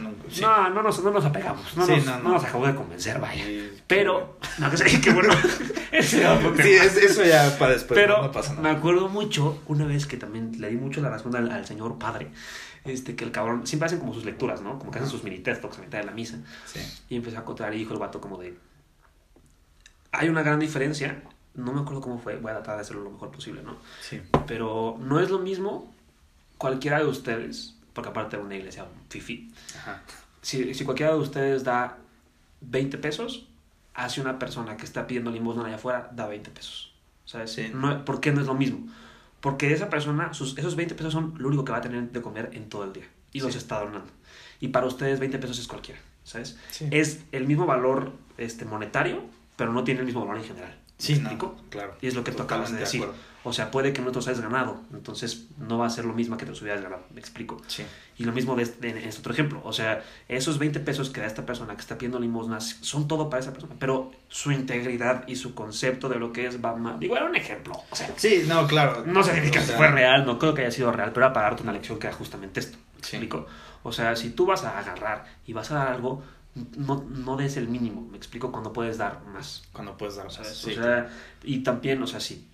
nunca- sí. No, no nos, no nos apegamos. No, Sí, nos, no, no no. nos acabó de convencer, vaya. Sí, Pero, no, que sé, qué bueno. Sí, es- eso ya para después, Pero no, no pasa me nada. acuerdo mucho una vez que también le di mucho la razón al, al señor padre, este, que el cabrón, siempre hacen como sus lecturas, ¿no? Como que hacen sus mini TED Talks a mitad de la misa. Sí. Y empezó a contar y dijo el vato como de, hay una gran diferencia, no me acuerdo cómo fue, voy a tratar de hacerlo lo mejor posible, ¿no? Sí. Pero no es lo mismo cualquiera de ustedes, porque aparte de una iglesia fifi, si, si cualquiera de ustedes da 20 pesos, hacia una persona que está pidiendo limosna allá afuera, da 20 pesos. ¿Sabes? Sí. No, ¿Por qué no es lo mismo? Porque esa persona, sus, esos 20 pesos son lo único que va a tener de comer en todo el día. Y los está donando. Y para ustedes 20 pesos es cualquiera. ¿Sabes? Sí. Es el mismo valor este, monetario, pero no tiene el mismo valor en general. ¿Me Sí, no, claro. Y es lo que tú acabas de decir. O sea, puede que no te los hayas ganado, entonces no va a ser lo mismo que te los hubieras ganado. ¿Me explico? Sí. Y lo mismo de este, en este otro ejemplo. O sea, esos 20 pesos que da esta persona que está pidiendo limosnas son todo para esa persona. Pero su integridad y su concepto de lo que es más. Digo, era un ejemplo. O sea, Sí, no, claro. no significa O que sea, fue real, no creo que haya sido real, pero era para darte una lección que era justamente esto. ¿Me Sí. explico? O sea, si tú vas a agarrar y vas a dar algo, no, no des el mínimo. Me explico cuando puedes dar más. Cuando puedes dar más. ¿sabes? Sí, o sea, y también, o sea, sí.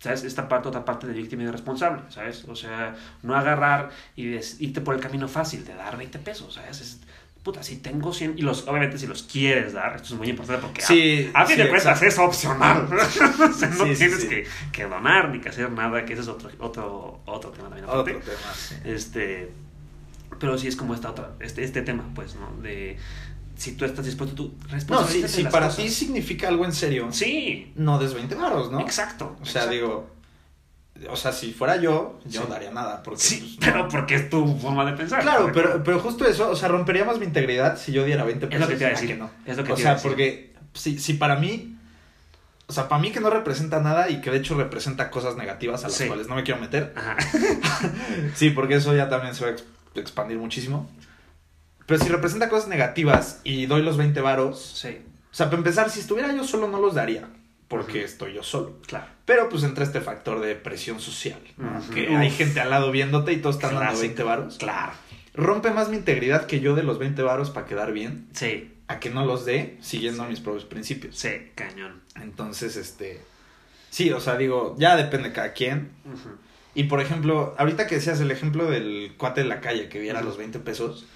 ¿Sabes? Esta parte, otra parte de víctima y de responsable, ¿sabes? O sea, no agarrar y des- irte por el camino fácil de dar 20 pesos, ¿sabes? Es, puta, si tengo 100, y los, obviamente si los quieres dar, esto es muy importante porque Sí, a, a fin sí, de cuentas es opcional. o sea, no Sí, tienes sí. Que, que donar ni que hacer nada, que ese es otro, otro, otro tema también aparte. Otro tema, sí. Este, pero sí es como esta otra, este, este tema, pues, ¿no? De si tú estás dispuesto, tú No, si, si para cosas. ti significa algo en serio, Sí, no des 20 varos, ¿no? exacto. O sea, exacto. digo, o sea, si fuera yo, yo Sí. no daría nada. Porque, Sí, pues, pero no. porque es tu forma de pensar. Claro, Porque- pero, pero justo eso, o sea, rompería más mi integridad si yo diera 20 Es pesos. lo que te iba a decir. no. Es lo que o te sea, decir. porque si, si para mí, o sea, para mí que no representa nada y que de hecho representa cosas negativas a las Sí. cuales no me quiero meter, Ajá. sí, porque eso ya también se va a ex- expandir muchísimo. Pero si representa cosas negativas y doy los 20 varos, Sí, o sea, para empezar, si estuviera yo solo no los daría, porque estoy yo solo. claro. Pero pues entra este factor de presión social, que Uf. hay gente al lado viéndote y todos están dando Clásico. 20 varos. Claro. Rompe más mi integridad que yo de los 20 varos para quedar bien, Sí, a que no los dé siguiendo Sí. mis propios principios. sí, cañón. Entonces, este... Sí, o sea, digo, ya depende de cada quien. Y por ejemplo, ahorita que decías el ejemplo del cuate de la calle que viera los 20 pesos,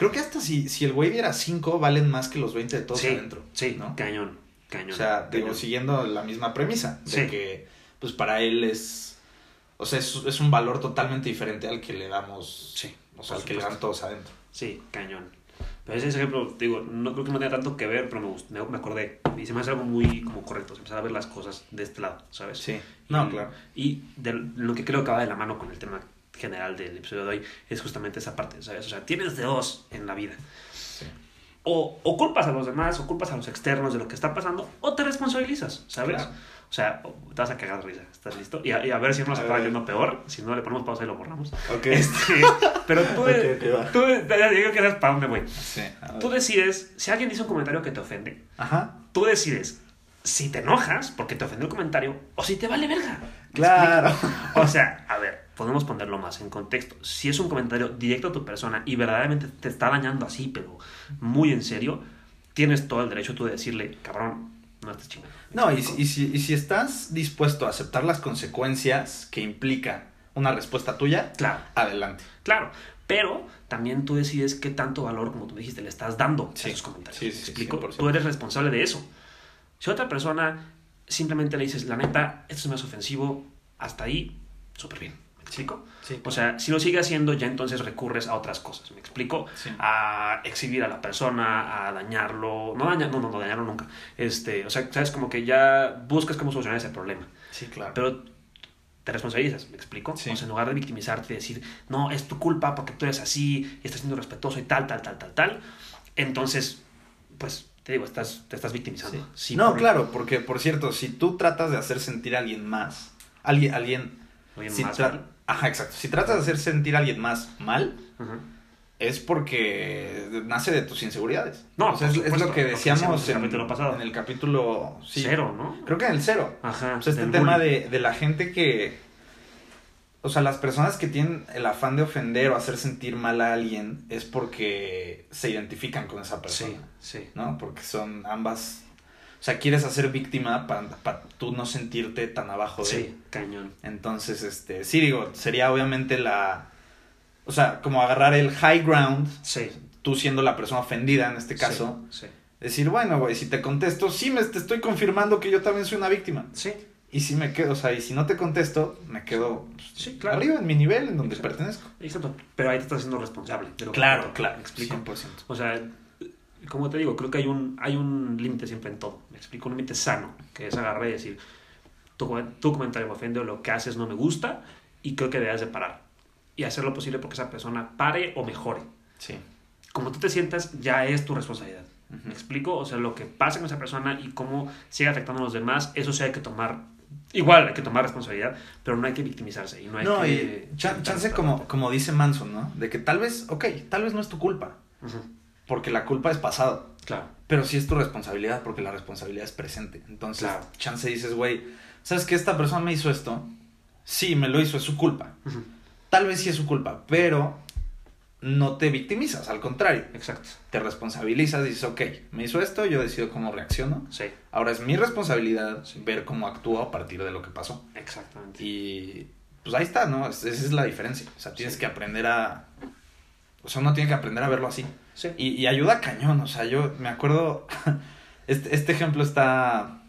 creo que hasta si, si el güey diera 5 valen más que los 20 de todos sí, adentro. Sí, ¿no? cañón, cañón. O sea, digo, siguiendo la misma premisa, de Sí. que pues para él es, o sea, es, es un valor totalmente diferente al que le damos, Sí, o sea, al que le dan todos adentro. Sí, cañón. Pero ese ejemplo, digo, no creo que no tenga tanto que ver, pero me, gust- me, me acordé. Y se me hace algo muy como correcto, empezar a ver las cosas de este lado, ¿sabes? Sí, no, Y- claro. Y de lo que creo que va de la mano con el tema general del episodio de hoy es justamente esa parte, ¿sabes? O sea, tienes de dos en la vida. O, o culpas a los demás, o culpas a los externos de lo que está pasando, o te responsabilizas, ¿sabes? Claro. O sea, te vas a cagar de risa, ¿estás listo? Y a, y a ver si no nos acaba yendo peor, si no le ponemos pausa y lo borramos. Ok. Este, pero tú, Ok, ok, va. tú, digo que sabes para dónde voy. Sí. Tú decides, si alguien dice un comentario que te ofende, Ajá. tú decides si te enojas porque te ofendió el comentario o si te vale verga. ¿Me Claro. O sea, a ver, podemos ponerlo más en contexto. Si es un comentario directo a tu persona y verdaderamente te está dañando así, pero muy en serio, tienes todo el derecho tú de decirle, cabrón, no estés chingando. ¿Me No, y, si- y si, y si estás dispuesto a aceptar las consecuencias que implica una respuesta tuya, Claro, adelante. claro. Pero también tú decides qué tanto valor, como tú dijiste, le estás dando Sí. a esos comentarios. Sí, ¿Me sí, explico? 100%. Tú eres responsable de eso. Si otra persona simplemente le dices, la neta, esto es más ofensivo, hasta ahí, súper bien. ¿Me explico? Sí, O sea, si lo sigue haciendo, ya entonces recurres a otras cosas. ¿Me explico? Sí. A exhibir a la persona, a dañarlo. No dañar, no, no, no dañarlo nunca. Este, o sea, sabes, como que ya buscas cómo solucionar ese problema. sí, claro. Pero te responsabilizas, ¿me explico? Sí. O sea, en lugar de victimizarte y decir, no, es tu culpa porque tú eres así y estás siendo respetuoso y tal, tal, tal, tal, tal. Entonces, pues, te digo, estás, te estás victimizando. Sí. Sí, no, por- claro, porque por cierto, si tú tratas de hacer sentir a alguien más, alguien, alguien, Alguien si más. Ajá, exacto, si tratas de hacer sentir a alguien más mal, es porque nace de tus inseguridades. No, O sea, es, lo que lo que decíamos en el capítulo pasado. en el capítulo sí, Cero, ¿no? Creo que en el cero. Ajá. O sea, este tema de, de la gente que. O sea, las personas que tienen el afán de ofender o hacer sentir mal a alguien es porque se identifican con esa persona. Sí, sí. ¿No? Porque son ambas. O sea, quieres hacer víctima para, para tú no sentirte tan abajo de él. Sí, cañón. Entonces, este. Sí, digo, sería obviamente la. O sea, como agarrar el high ground, Sí. tú siendo la persona ofendida en este caso. Sí. Decir, bueno, güey, si te contesto, sí me te estoy confirmando que yo también soy una víctima. Sí. Y si me quedo, o sea, y si no te contesto, me quedo Sí, claro. arriba en mi nivel, en donde Exacto. pertenezco. Exacto. Pero ahí te estás haciendo responsable de lo que Claro, claro, ¿Me explico? 100%. O sea, como te digo, creo que hay un, hay un límite siempre en todo. Me explico, un límite sano, que es agarrar y decir, tu, tu comentario me ofende o lo que haces no me gusta y creo que debes de parar. Y hacer lo posible porque esa persona pare o mejore. Sí. Como tú te sientas, ya es tu responsabilidad. Ujú. ¿Me explico? O sea, lo que pasa con esa persona y cómo sigue afectando a los demás, eso sí hay que tomar, igual hay que tomar responsabilidad, pero no hay que victimizarse y no hay No, que... y chan- chance como, como dice Manson, ¿no? De que tal vez, ok, tal vez no es tu culpa, Ujú, porque la culpa es pasado, Claro. pero sí es tu responsabilidad, porque la responsabilidad es presente. Entonces, Claro. chance dices, güey, ¿sabes que esta persona me hizo esto? Sí, me lo hizo, es su culpa. Ujú, Tal vez sí es su culpa, pero no te victimizas, al contrario. Exacto. Te responsabilizas dices, ok, me hizo esto, yo decido cómo reacciono. Sí, Ahora es mi responsabilidad Sí. ver cómo actúo a partir de lo que pasó. exactamente. Y pues ahí está, ¿no? Es- Esa es la diferencia. O sea, tienes Sí. que aprender a... O sea, uno tiene que aprender a verlo así. Sí. Y, y ayuda cañón. O sea, yo me acuerdo... Este, este ejemplo está...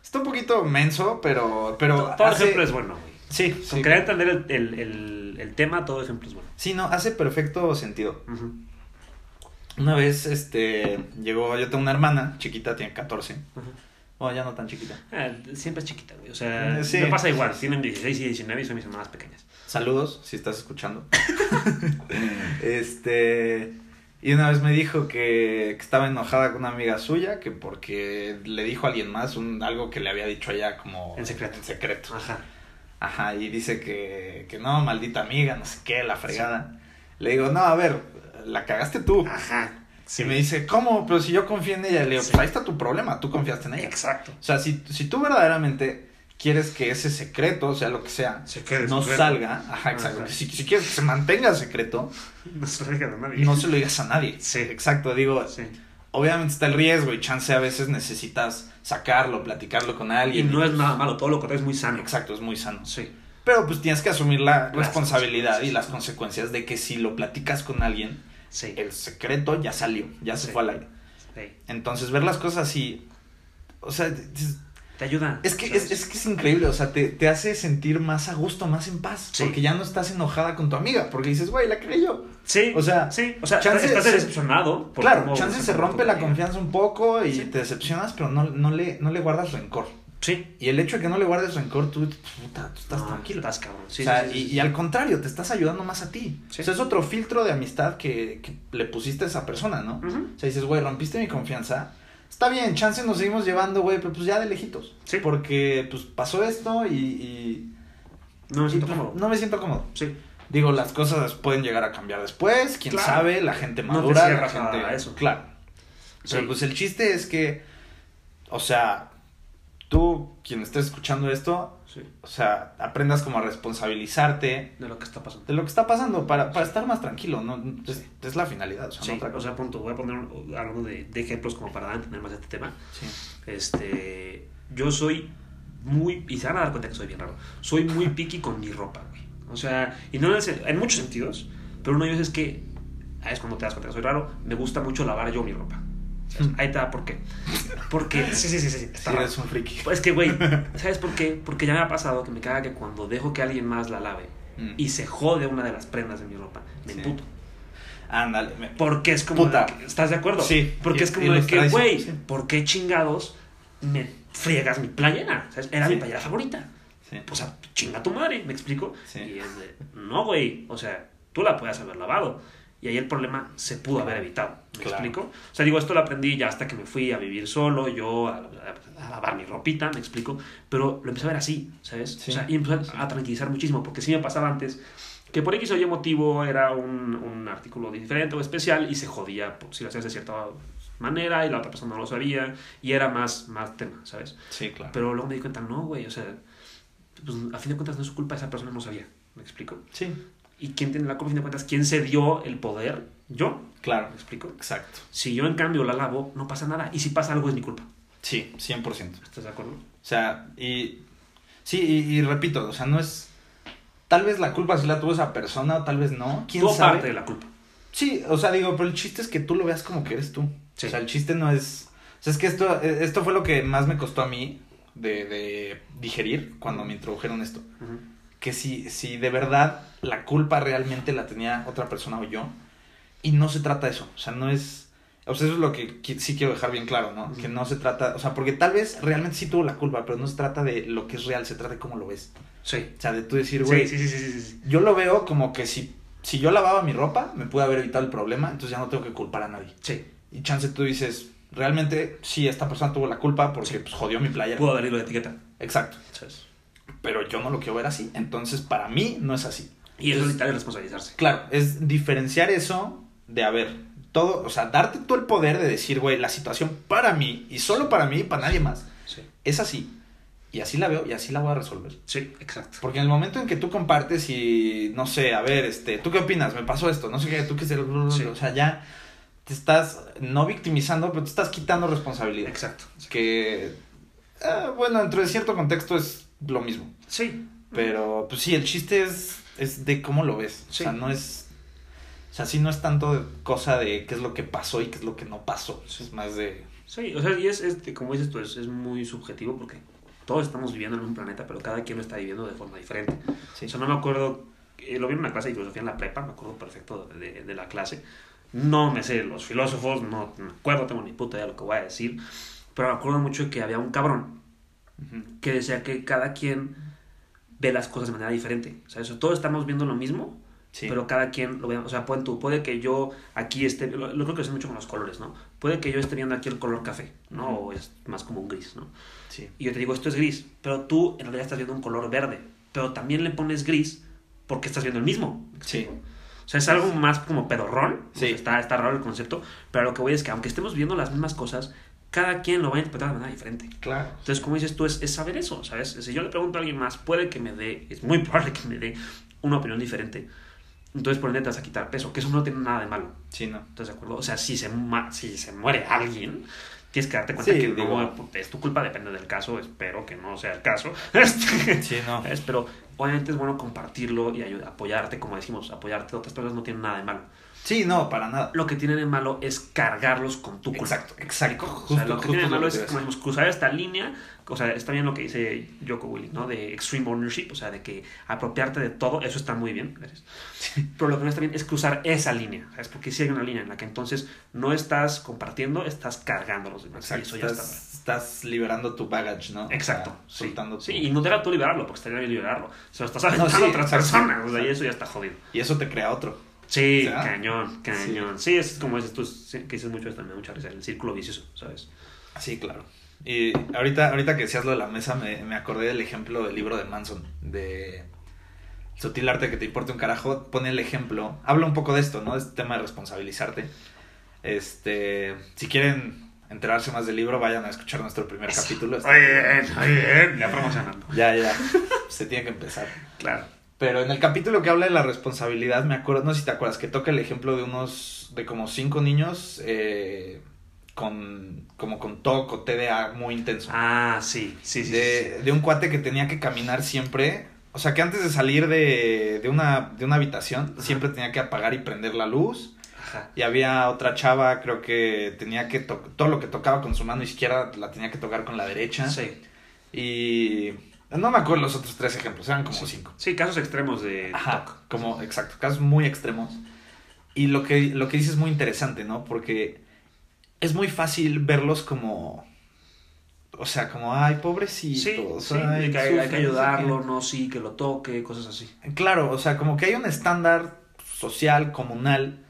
Está un poquito menso, pero... pero todo hace- ejemplo es bueno, güey. Sí, Con sí. querer entender el, el, el, el tema, todo ejemplo es bueno. Sí, no, hace perfecto sentido. Una vez, este... Llegó... Yo tengo una hermana chiquita, tiene 14. ujú. Bueno, ya no tan chiquita. Ah, siempre es chiquita, güey. O sea, Eh, sí. me pasa igual. Tienen 16 y 19 y son mis hermanas pequeñas. Saludos, si estás escuchando. este. Y una vez me dijo que, que estaba enojada con una amiga suya, que porque le dijo a alguien más un, algo que le había dicho ella como... En secreto. En secreto. Ajá. Ajá, y dice que, que no, maldita amiga, no sé qué, la fregada. Le digo, no, a ver, la cagaste tú. Ajá. Y me dice, ¿cómo? Pero si yo confío en ella. Le digo, Sí. pues ahí está tu problema, tú confiaste en ella. Exacto. O sea, si, si tú verdaderamente quieres que ese secreto, o sea, lo que sea, Se quede no secreto. salga, ajá, exacto. Ajá. Si, si quieres que se mantenga secreto, No se lo digan a nadie. no se lo digas a nadie. Sí. Exacto, digo, Sí. obviamente está el riesgo y chance a veces necesitas sacarlo, platicarlo con Y alguien. no es nada malo, todo lo contrario es muy sano. Exacto, es muy sano. Sí. Pero pues tienes que asumir la Las responsabilidad y las consecuencias de que si lo platicas con alguien, Sí. el secreto ya salió, ya se fue al aire. Sí. Entonces ver las cosas así, o sea, Te ayuda. es que es, es que es increíble, o sea, te, te hace sentir más a gusto, más en paz, Sí. porque ya no estás enojada con tu amiga, porque dices, güey, la creí yo. Sí. o sea, sí. O sea, chance estás decepcionado. por Claro, cómo chance se rompe la confianza un poco y Sí. te decepcionas, pero no, no, le, no le guardas rencor. Sí. Y el hecho de que no le guardes rencor, tú, puta, tú estás No, tranquilo. Estás cabrón. Sí, o sea, sí, sí, y, al contrario, te estás ayudando más a ti. O sea, es otro filtro de amistad que, que le pusiste a esa persona, ¿no? O sea, dices, güey, rompiste mi confianza. Está bien, chance nos seguimos llevando, güey, pero pues ya de lejitos. Sí. Porque, pues, pasó esto y... y- No me siento pues, cómodo. no me siento cómodo. Sí. Digo, las cosas pueden llegar a cambiar después, quién Claro. sabe, la gente No te madura, la a gente... eso. Claro. Pero Sí. pues el chiste es que, o sea, tú, quien estés escuchando esto, Sí. o sea, aprendas como a responsabilizarte De lo que está pasando. de lo que está pasando para, para estar más tranquilo, ¿no? Es, es la finalidad, o sea, Sí, no otra o sea, punto. Voy a poner algo de, de ejemplos como para entender más este tema. Sí. Este, yo soy muy, y se van a dar cuenta que soy bien raro, soy muy picky con mi ropa, güey. O sea, y no en, en muchos sentidos, pero uno de ellos es que, es cuando te das cuenta que soy raro, me gusta mucho lavar yo mi ropa. ¿Sabes? Ahí da por qué. Porque, sí, sí, sí, sí, está Sí, raro. eres un friki. Pues que, güey, ¿sabes por qué? Porque ya me ha pasado que me caga que cuando dejo que alguien más la lave Mm. y se jode una de las prendas de mi ropa, me Sí. emputo. Ándale. me- Porque es como. Puta. de que- ¿Estás de acuerdo? Sí. Porque Y- es como de que, güey, sí. ¿por qué chingados me friegas mi playera? ¿Sabes? Era mi playera favorita. Sí. O sea, chinga tu madre, ¿me explico? Sí. Y es de, no, güey, o sea, tú la puedes haber lavado. Y ahí el problema se pudo haber evitado, ¿me Claro. explico? O sea, digo, esto lo aprendí ya hasta que me fui a vivir solo, yo a, a- a lavar mi ropita, ¿me explico? Pero lo empecé a ver así, ¿sabes? Sí. O sea, y empecé a tranquilizar muchísimo, porque sí me pasaba antes que por X o Y motivo era un, un artículo diferente o especial y se jodía por si lo hacías de cierta manera y la otra persona no lo sabía y era más, más tema, ¿sabes? Sí, claro. Pero luego me di cuenta, no, güey, o sea, pues, a fin de cuentas no es su culpa, esa persona no sabía, ¿me explico? Sí, ¿Y quién tiene la culpa, a fin de cuentas? ¿Quién se dio el poder? Yo, claro. ¿me explico? Exacto. Si yo en cambio la lavo, no pasa nada. Y si pasa algo es mi culpa. Sí, 100%. ¿Estás de acuerdo? O sea, y sí, y, y repito, o sea, no es tal vez la culpa si la tuvo esa persona o tal vez no, quién sabe. parte de la culpa. Sí, o sea, digo, pero el chiste es que tú lo veas como que eres tú. Sí. O sea, el chiste no es o sea, es que esto eh, esto fue lo que más me costó a mí de, de digerir cuando me introdujeron esto, Ujú. Que si si de verdad la culpa realmente la tenía otra persona o yo y no se trata de eso, o sea, no es o sea, eso es lo que sí quiero dejar bien claro, ¿no? Ujú. Que no se trata, o sea, porque tal vez realmente sí tuvo la culpa, pero no se trata de lo que es real, se trata de cómo lo ves. Sí. O sea, de tú decir, güey, Sí, sí, sí, sí, sí, sí. yo lo veo como que si, si yo lavaba mi ropa, me pude haber evitado el problema, entonces ya no tengo que culpar a nadie. Sí. Y chance tú dices, realmente sí, esta persona tuvo la culpa porque Sí. pues jodió mi playera. Pudo haber hilo de etiqueta. Exacto. ¿Sabes? Pero yo no lo quiero ver así. Entonces, para mí no es así. Y eso Es- es literal responsabilizarse. Claro, es diferenciar eso de, a ver, todo, o sea, darte tú el poder de decir, güey, la situación para mí y solo para mí y para nadie más Sí. es así. Y así la veo y así la voy a resolver. Sí, exacto. Porque en el momento en que tú compartes y, no sé, a ver, este, ¿tú qué opinas? Me pasó esto, no sé qué, tú qué sé, Sí. o sea, ya te estás no victimizando, pero te estás quitando responsabilidad. Exacto. Que, ah, bueno, dentro de cierto contexto es lo mismo. Sí. Pero, pues sí, el chiste es, es de cómo lo ves. Sí. O sea, no es, o sea, sí no es tanto cosa de qué es lo que pasó y qué es lo que no pasó. Sí. Es más de, Sí, o sea, y es, es como dices tú, es, es muy subjetivo porque todos estamos viviendo en un planeta, pero cada quien lo está viviendo de forma diferente. sí. O sea, no me acuerdo, eh, lo vi en una clase de filosofía en la prepa, me acuerdo perfecto de, de la clase. No me sé los filósofos, no me acuerdo, tengo ni puta idea de lo que voy a decir, pero me acuerdo mucho que había un cabrón Que decía que cada quien ve las cosas de manera diferente. O sea, eso, todos estamos viendo lo mismo, Sí. pero cada quien lo ve. O sea, puede, tú, puede que yo aquí esté, lo, lo creo que es mucho con los colores, ¿no? Puede que yo esté viendo aquí el color café, ¿no? O es más como un gris, ¿no? sí. Y yo te digo, esto es gris, pero tú en realidad estás viendo un color verde, pero también le pones gris porque estás viendo el mismo. Sí. O sea, es algo más como pedorrón. Sí. O sea, está, está raro el concepto, pero lo que voy es que aunque estemos viendo las mismas cosas, cada quien lo va a interpretar de manera diferente. Claro. Entonces, como dices tú, es, es saber eso, ¿sabes? Si yo le pregunto a alguien más, puede que me dé, es muy probable que me dé una opinión diferente. Entonces, por ende, te vas a quitar peso, que eso no tiene nada de malo. Sí, no. ¿Estás de acuerdo? O sea, si se, si se muere alguien, tienes que darte cuenta Sí, que digo- no es tu culpa, depende del caso. Espero que no sea el caso. Este, Sí, no. Pero obviamente es bueno compartirlo y ayudar, apoyarte, como decimos, apoyarte a otras personas no tiene nada de malo. Sí, no, para nada. Lo que tiene de malo es cargarlos con tu culpa. Exacto, exacto. O sea, lo que tiene de lo malo es, te como decimos, cruzar esta línea. O sea, está bien lo que dice Joko Willing, ¿no? De extreme ownership, o sea, de que apropiarte de todo, eso está muy bien, gracias. Pero lo que no está bien es cruzar esa línea, ¿sabes? Porque sí hay una línea en la que entonces no estás compartiendo, estás cargando los demás. y Exacto. eso ya Estás, está. estás liberando tu baggage, ¿no? Exacto. O sea, sí. soltando Sí, tu- y no deja tú liberarlo, porque estaría bien liberarlo. Se lo estás No, aventando sí, a otras exacto, personas, o sea, y eso ya está jodido. Y eso te crea otro. Sí, cañón, cañón. Sí. es como dices tú, que dices mucho esto, me da mucha risa, el círculo vicioso, ¿sabes? Sí, claro. Y ahorita, ahorita que decías lo de la mesa, me, me acordé del ejemplo del libro de Manson, de Sutil Arte que te importe un carajo. Pone el ejemplo, habla un poco de esto, ¿no? De este tema de responsabilizarte. Este, si quieren enterarse más del libro, vayan a escuchar nuestro primer capítulo. Está- Oye, oye, ya promocionando. Ya, ya, se tiene que empezar. Claro. Pero en el capítulo que habla de la responsabilidad, me acuerdo, no sé si te acuerdas, que toca el ejemplo de unos, de como cinco niños eh, con, como con TOC o TDA muy intenso. Ah, sí, sí, sí. sí, de, de un cuate que tenía que caminar siempre. O sea, que antes de salir de, de, una, de una habitación, Ajá. siempre tenía que apagar y prender la luz. Ajá. Y había otra chava, creo que tenía que tocar, todo lo que tocaba con su mano izquierda la tenía que tocar con la derecha. Sí. Y no me acuerdo los otros tres ejemplos, eran como sí. cinco. Sí, casos extremos de Ajá, como, exacto, casos muy extremos. Y lo que, lo que dices es muy interesante, ¿no? Porque es muy fácil verlos como, o sea, como, ay, pobrecito. Sí, o sí, sea, hay, que, hay ayudarlo, no, sí, que lo toque, cosas así. Claro, o sea, como que hay un estándar social, comunal,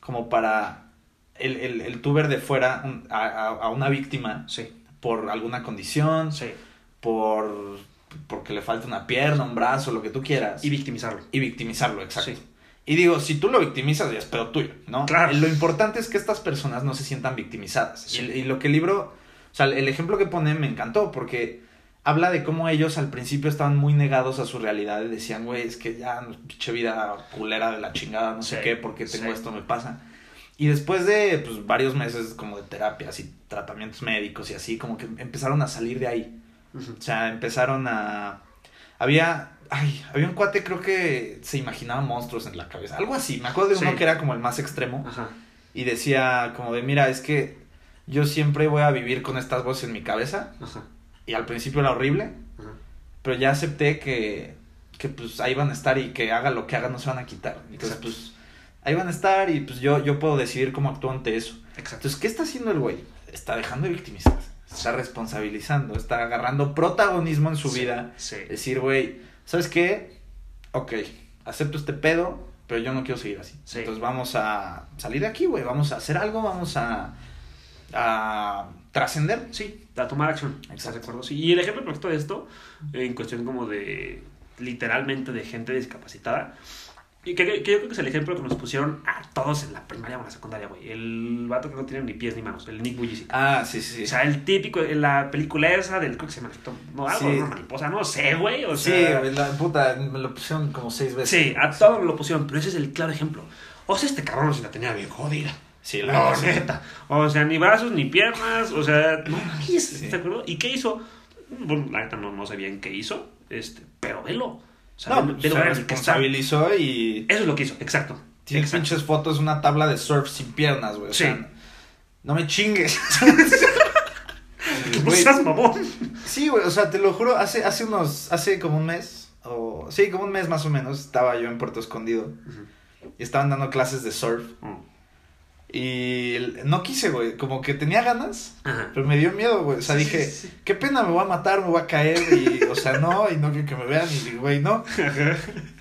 como para el, el, el tú ver de fuera un- a, a- a una víctima Sí, por alguna condición, sí. por porque le falta una pierna, un brazo, lo que tú quieras. Y victimizarlo. y victimizarlo, exacto. Sí. Y digo, si tú lo victimizas, ya es pedo tuyo, ¿no? Claro. Lo importante es que estas personas no se sientan victimizadas. Sí. Y, y lo que el libro, o sea, el ejemplo que pone me encantó porque habla de cómo ellos al principio estaban muy negados a su realidad y decían, güey, es que ya, pinche vida culera de la chingada, no sé Sí, qué, porque tengo sí. esto, me pasa. Y después de pues, varios meses como de terapias y tratamientos médicos y así, como que empezaron a salir de ahí. O sea, empezaron a... Había... Ay, había un cuate creo que se imaginaba monstruos en la cabeza. Algo así. Me acuerdo de uno Sí. que era como el más extremo. Ajá. Y decía como de, mira, es que yo siempre voy a vivir con estas voces en mi cabeza. Ajá. Y al principio era horrible. Ajá. Pero ya acepté que, que pues ahí van a estar y que haga lo que haga no se van a quitar. Entonces Exacto. pues ahí van a estar y pues yo, yo puedo decidir cómo actúo ante eso. Exacto. Entonces, ¿qué está haciendo el güey? Está dejando de victimizarse. Está responsabilizando. Está agarrando protagonismo en su Sí, vida. Sí. Decir, güey, ¿sabes qué? Ok, acepto este pedo, pero yo no quiero seguir así. Sí. Entonces vamos a salir de aquí, güey. Vamos a hacer algo, vamos a, a trascender. Sí, a tomar acción. ¿Estás Exacto. de acuerdo? Sí. Y el ejemplo perfecto de esto, en cuestión como de, literalmente, de gente discapacitada, y que, que yo creo que es el ejemplo que nos pusieron a todos en la primaria o en la secundaria, güey. El vato que no tiene ni pies ni manos, el Nick Vujicic. Ah, sí, sí, sí. O sea, el típico, en la película esa del, creo que se llama, no, algo, Sí. una mariposa, no sé, güey, o sí, sea... la puta, me lo pusieron como seis veces. Sí, a todos lo pusieron, pero ese es el claro ejemplo. O sea, este cabrón se la tenía bien jodida. Sí, La la neta. O sea, ni brazos ni piernas. O sea, no mames, Sí. ¿te acuerdas? ¿Y qué hizo? Bueno, la neta no, no sé bien qué hizo, este, pero velo. O sea, No, se está. responsabilizó y Eso es lo que hizo, exacto. tiene exacto. pinches fotos, una tabla de surf sin piernas, güey. O sea, no me chingues. No seas mamón. Sí, güey, o sea, te lo juro, hace, hace unos, hace como un mes, o sí, como un mes más o menos, estaba yo en Puerto Escondido y estaban dando clases de surf y no quise, güey, como que tenía ganas, Ajá. pero me dio miedo, güey, o sea, Sí, dije, sí, sí. qué pena, me voy a matar, me voy a caer y, o sea, no, y no quiero que me vean y, güey, no.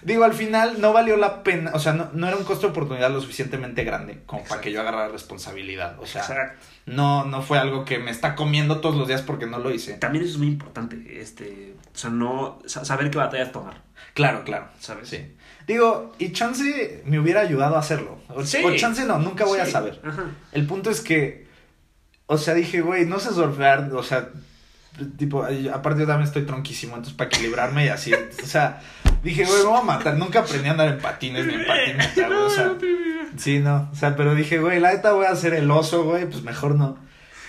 Digo, al final no valió la pena, o sea, no, no era un costo de oportunidad lo suficientemente grande como para que yo agarrara responsabilidad, o sea, Exacto. no, no fue algo que me está comiendo todos los días porque no lo hice. También eso es muy importante. Este, o sea, no sa- saber qué batallas tomar. Claro, claro. ¿Sabes? Sí. Digo, y chance me hubiera ayudado a hacerlo. O, Sí. o chance no, nunca voy a saber. Ajá. El punto es que, o sea, dije, güey, no sé surfear, o sea, tipo, aparte yo también estoy tronquísimo, entonces para equilibrarme y así, o sea, dije, güey, me voy a matar, nunca aprendí a andar en patines ni en patineta, güey, o sea, sí, no, o sea, pero dije, güey, la neta voy a hacer el oso, güey, pues mejor no.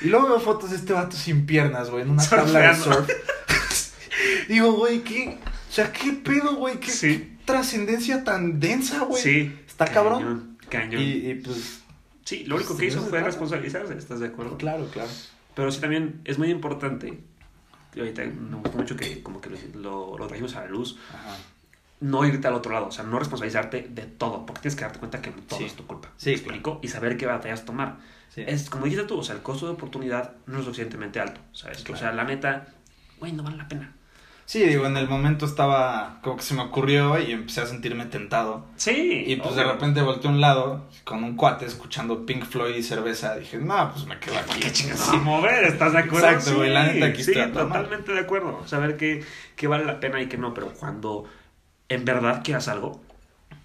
Y luego veo fotos de este vato sin piernas, güey, en una tabla de Surfeando. surf. Digo, güey, ¿qué? O sea, ¿qué pedo, güey? ¿Qué, Sí. Trascendencia tan densa, güey? Sí. Está cabrón. Cañón. Y, y pues, Sí, lo único que hizo no se fue responsabilizarse, ¿estás de acuerdo? claro, claro. Pero sí también es muy importante, y ahorita me gustó mucho que como que lo, lo trajimos a la luz, Ajá. no irte al otro lado, o sea, no responsabilizarte de todo, porque tienes que darte cuenta que todo Sí. es tu culpa. Sí, ¿Me explico? Y saber qué batallas tomar. Sí. Es como dijiste tú, o sea, el costo de oportunidad no es suficientemente alto, ¿sabes? Claro. O sea, la neta, güey, no vale la pena. Sí, digo, en el momento estaba como que se me ocurrió y empecé a sentirme tentado. Sí. Y pues de obvio. repente volteé a un lado con un cuate escuchando Pink Floyd y cerveza. Dije, no, pues me quedo aquí. ¿Qué chingas sin mover? ¿Estás de acuerdo? Exacto, güey, la neta, aquí sí, estoy totalmente de acuerdo. Saber que, que vale la pena y que no, pero cuando en verdad quieras algo,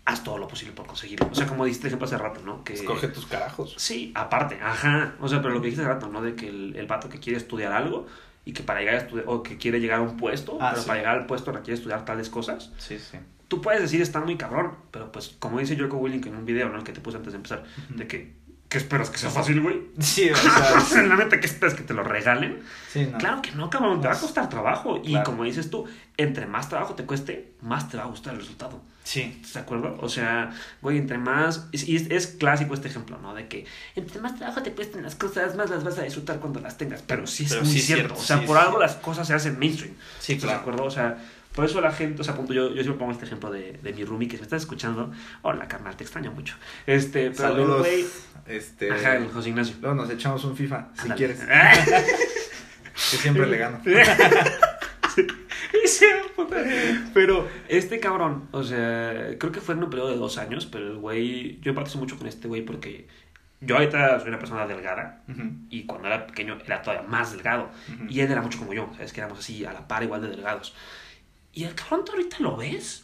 haz todo lo posible por conseguirlo. O sea, como dijiste ejemplo hace rato, ¿no? Que, Escoge tus carajos. Sí, aparte, ajá. O sea, pero lo que dijiste hace rato, ¿no? De que el, el vato que quiere estudiar algo y que para llegar a estudiar, o que quiere llegar a un puesto, Ah, pero sí. para llegar al puesto requiere estudiar tales cosas. Sí, sí. Tú puedes decir está muy cabrón, pero pues como dice Joko Willing en un video, ¿no? El que te puse antes de empezar, de que, ¿qué esperas? ¿Que sea fácil, güey? Sí, o sea, la neta, ¿qué esperas? ¿Que te lo regalen? sí, no. Claro que no, cabrón, te va a costar trabajo. Y Claro. como dices tú, entre más trabajo te cueste, más te va a gustar el resultado. Sí. ¿Estás de acuerdo? O sea, güey, entre más. Y es, es clásico este ejemplo, ¿no? De que entre más trabajo te cuesten las cosas, más las vas a disfrutar cuando las tengas. Pero sí es Pero muy sí cierto. cierto, O sea, sí, por sí. algo las cosas se hacen mainstream. Sí, ¿Estás claro. de acuerdo? O sea, por eso la gente, o sea, punto, yo, yo siempre pongo este ejemplo de, de mi roomie que si me estás escuchando. Hola, carnal, te extraño mucho. Este, pero Saludos. güey. Este. Ajá, el José Ignacio. Luego nos echamos un FIFA, si quieres. Que siempre le gano. Pero este cabrón, o sea, creo que fue en un periodo de dos años, pero el güey, yo empatizo mucho con este güey porque yo ahorita soy una persona delgada Ujú, y cuando era pequeño era todavía más delgado. ujú. Y él era mucho como yo, ¿sabes? Que éramos así a la par, igual de delgados. Y el cabrón, ¿tú ahorita lo ves?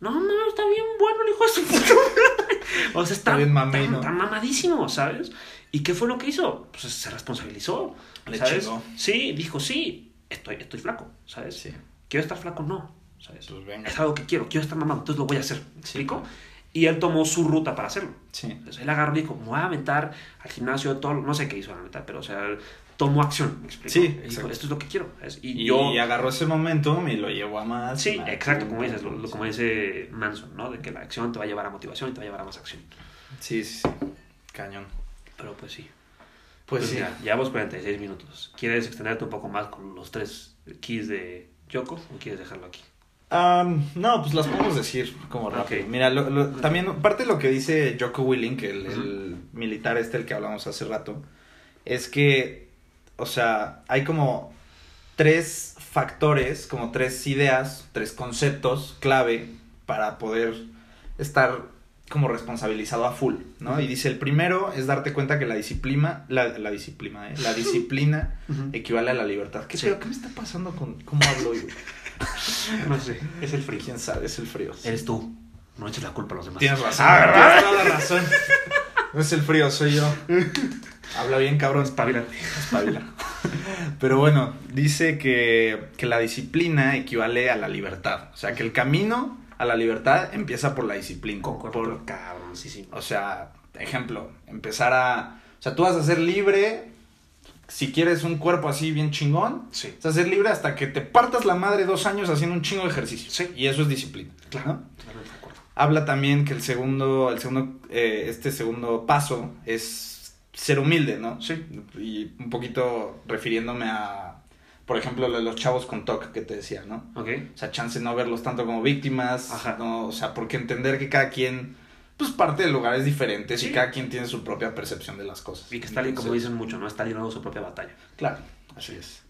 No, no, está bien bueno el hijo de su puta. O sea, está, Está bien mamey, está- ¿no? está mamadísimo, ¿sabes? ¿Y qué fue lo que hizo? Pues se responsabilizó, Le ¿sabes? chingó. Sí, dijo, sí, estoy, estoy flaco, ¿sabes? Sí. ¿Quiero estar flaco? No, ¿sabes? Pues venga. Es algo que quiero, quiero estar mamado, entonces lo voy a hacer, ¿me Sí. explico? Y él tomó su ruta para hacerlo. Sí. Entonces él agarró y dijo, me voy a aventar al gimnasio, todo, no sé qué hizo la neta, pero o sea, tomó acción, ¿me explico? Sí, Y dijo, esto es lo que quiero. Y, Y, yo... agarró ese momentum y lo llevó a más. Sí, exacto, como dices, lo, lo- como dice Manson, ¿no? De que la acción te va a llevar a motivación y te va a llevar a más acción. Sí, sí, sí. Cañón. Pero pues sí. Pues, sí. mira, llevamos 46 minutos. ¿Quieres extenderte un poco más con los tres keys de Yoko o quieres dejarlo aquí? Am, no, pues las podemos decir como rápido. Ok. Mira, lo- lo- también parte de lo que dice Joko Willing, que el, el militar este, el que hablamos hace rato, es que, o sea, hay como tres factores, como tres ideas, tres conceptos clave para poder estar como responsabilizado a full, ¿no? Y dice, el primero es darte cuenta que la disciplina, la, la disciplina, ¿eh? La disciplina equivale a la libertad. ¿Qué, Sí. pedo? ¿Qué me está pasando con cómo hablo güey? No sé, es el frío. ¿Quién sabe? Es el frío. Eres tú. No eches la culpa a los demás. Tienes razón. Ah, tienes toda la razón. No es el frío, soy yo. Habla bien, cabrón. Espabilate. Espabila. Pero bueno, dice que, que la disciplina equivale a la libertad. O sea, que el camino a la libertad empieza por la disciplina. Por- cabrón, sí, sí. o sea, ejemplo, empezar a... O sea, tú vas a ser libre si quieres un cuerpo así bien chingón. Sí. Vas a ser libre hasta que te partas la madre dos años haciendo un chingo de ejercicio. Sí. Y eso es disciplina. Claro, ¿no? Habla también que el segundo, el segundo, eh, este segundo paso es ser humilde, ¿no? Sí. Y un poquito refiriéndome a, por ejemplo, los chavos con TOC que te decía, ¿no? Ok. O sea, chance no verlos tanto como víctimas, Ajá. ¿no? O sea, porque entender que cada quien, pues parte de lugares diferentes Sí. y cada quien tiene su propia percepción de las cosas. Y que Stalin, como Entonces, dicen mucho, ¿no? Está librando su propia batalla. Claro, así es.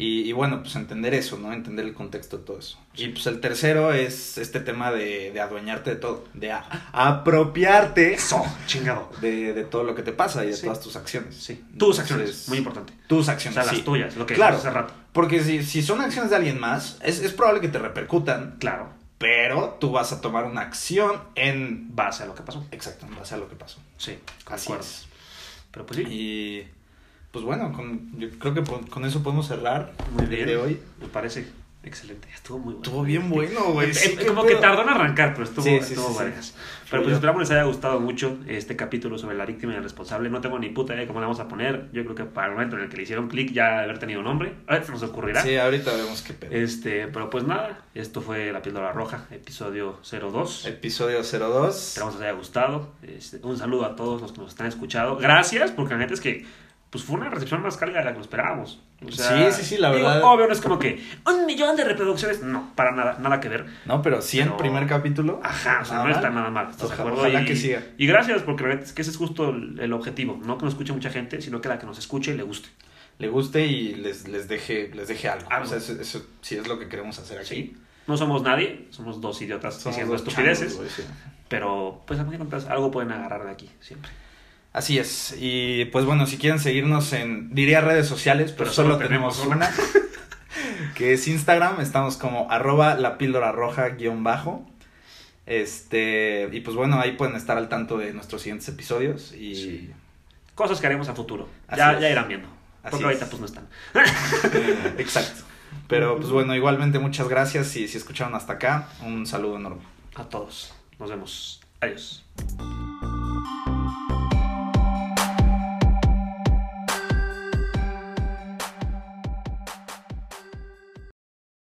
Y, y bueno, pues entender eso, ¿no? Entender el contexto de todo eso. Y pues el tercero es este tema de, de adueñarte de todo, de a- apropiarte Eso, chingado. de, de todo lo que te pasa y de Sí. todas tus acciones. Sí. Tus acciones, muy importante. Tus O acciones. sea, las sí. tuyas, lo que Claro. hace rato. Porque si, si son acciones de alguien más, es, es probable que te repercutan, Claro, pero tú vas a tomar una acción en... base a lo que pasó. Exacto, en base a lo que pasó. Sí, Así es. Pero pues sí, Y pues bueno, con, yo creo que con, con eso podemos cerrar muy el bien. de hoy. Me parece excelente. Estuvo muy bueno. Estuvo bien bueno, güey. Sí, como que tardó en arrancar, pero estuvo, Sí, sí, estuvo vergas. Pero pues esperamos les haya gustado mucho este capítulo sobre la víctima y el responsable. No tengo ni puta idea de cómo le vamos a poner. Yo creo que para el momento en el que le hicieron clic ya debe haber tenido nombre. A ver, se nos ocurrirá. Sí, ahorita vemos qué pedo. Este, pero pues nada, esto fue La Píldora Roja, episodio 02. Episodio 02. Esperamos les haya gustado. Este, un saludo a todos los que nos están escuchando. Gracias, porque la neta es que pues fue una recepción más cálida de la que nos esperábamos. O Sí, sí, sí, la digo, verdad. Obvio, no es como que un millón de reproducciones. No, para nada, nada que ver. No, pero 100 Pero- primer capítulo. Ajá, o sea, Nada no está nada mal. ¿estás de Oja- acuerdo? ojalá y, que siga. Y gracias, porque la verdad es que ese es justo el, el objetivo. No que nos escuche mucha gente, sino que la que nos escuche le guste. Le guste y les, les, deje, les deje algo. Algo. O sea, eso, eso sí es lo que queremos hacer aquí. ¿sí? No somos nadie, somos dos idiotas Somos diciendo dos estupideces. changos, sí. pero, pues, a fin de cuentas, algo pueden agarrar de aquí, siempre. Así es. Y pues bueno, si quieren seguirnos en, diría redes sociales, pero, Pero solo, solo tenemos una. que es Instagram. Estamos como arroba la píldora roja guion bajo. Este, y pues bueno, ahí pueden estar al tanto de nuestros siguientes episodios. Y Sí. Cosas que haremos a futuro. Ya, irán viendo. Así Porque ahorita es. pues no están. exacto. Pero pues bueno, igualmente muchas gracias y si escucharon hasta acá, un saludo enorme. A todos. Nos vemos. Adiós.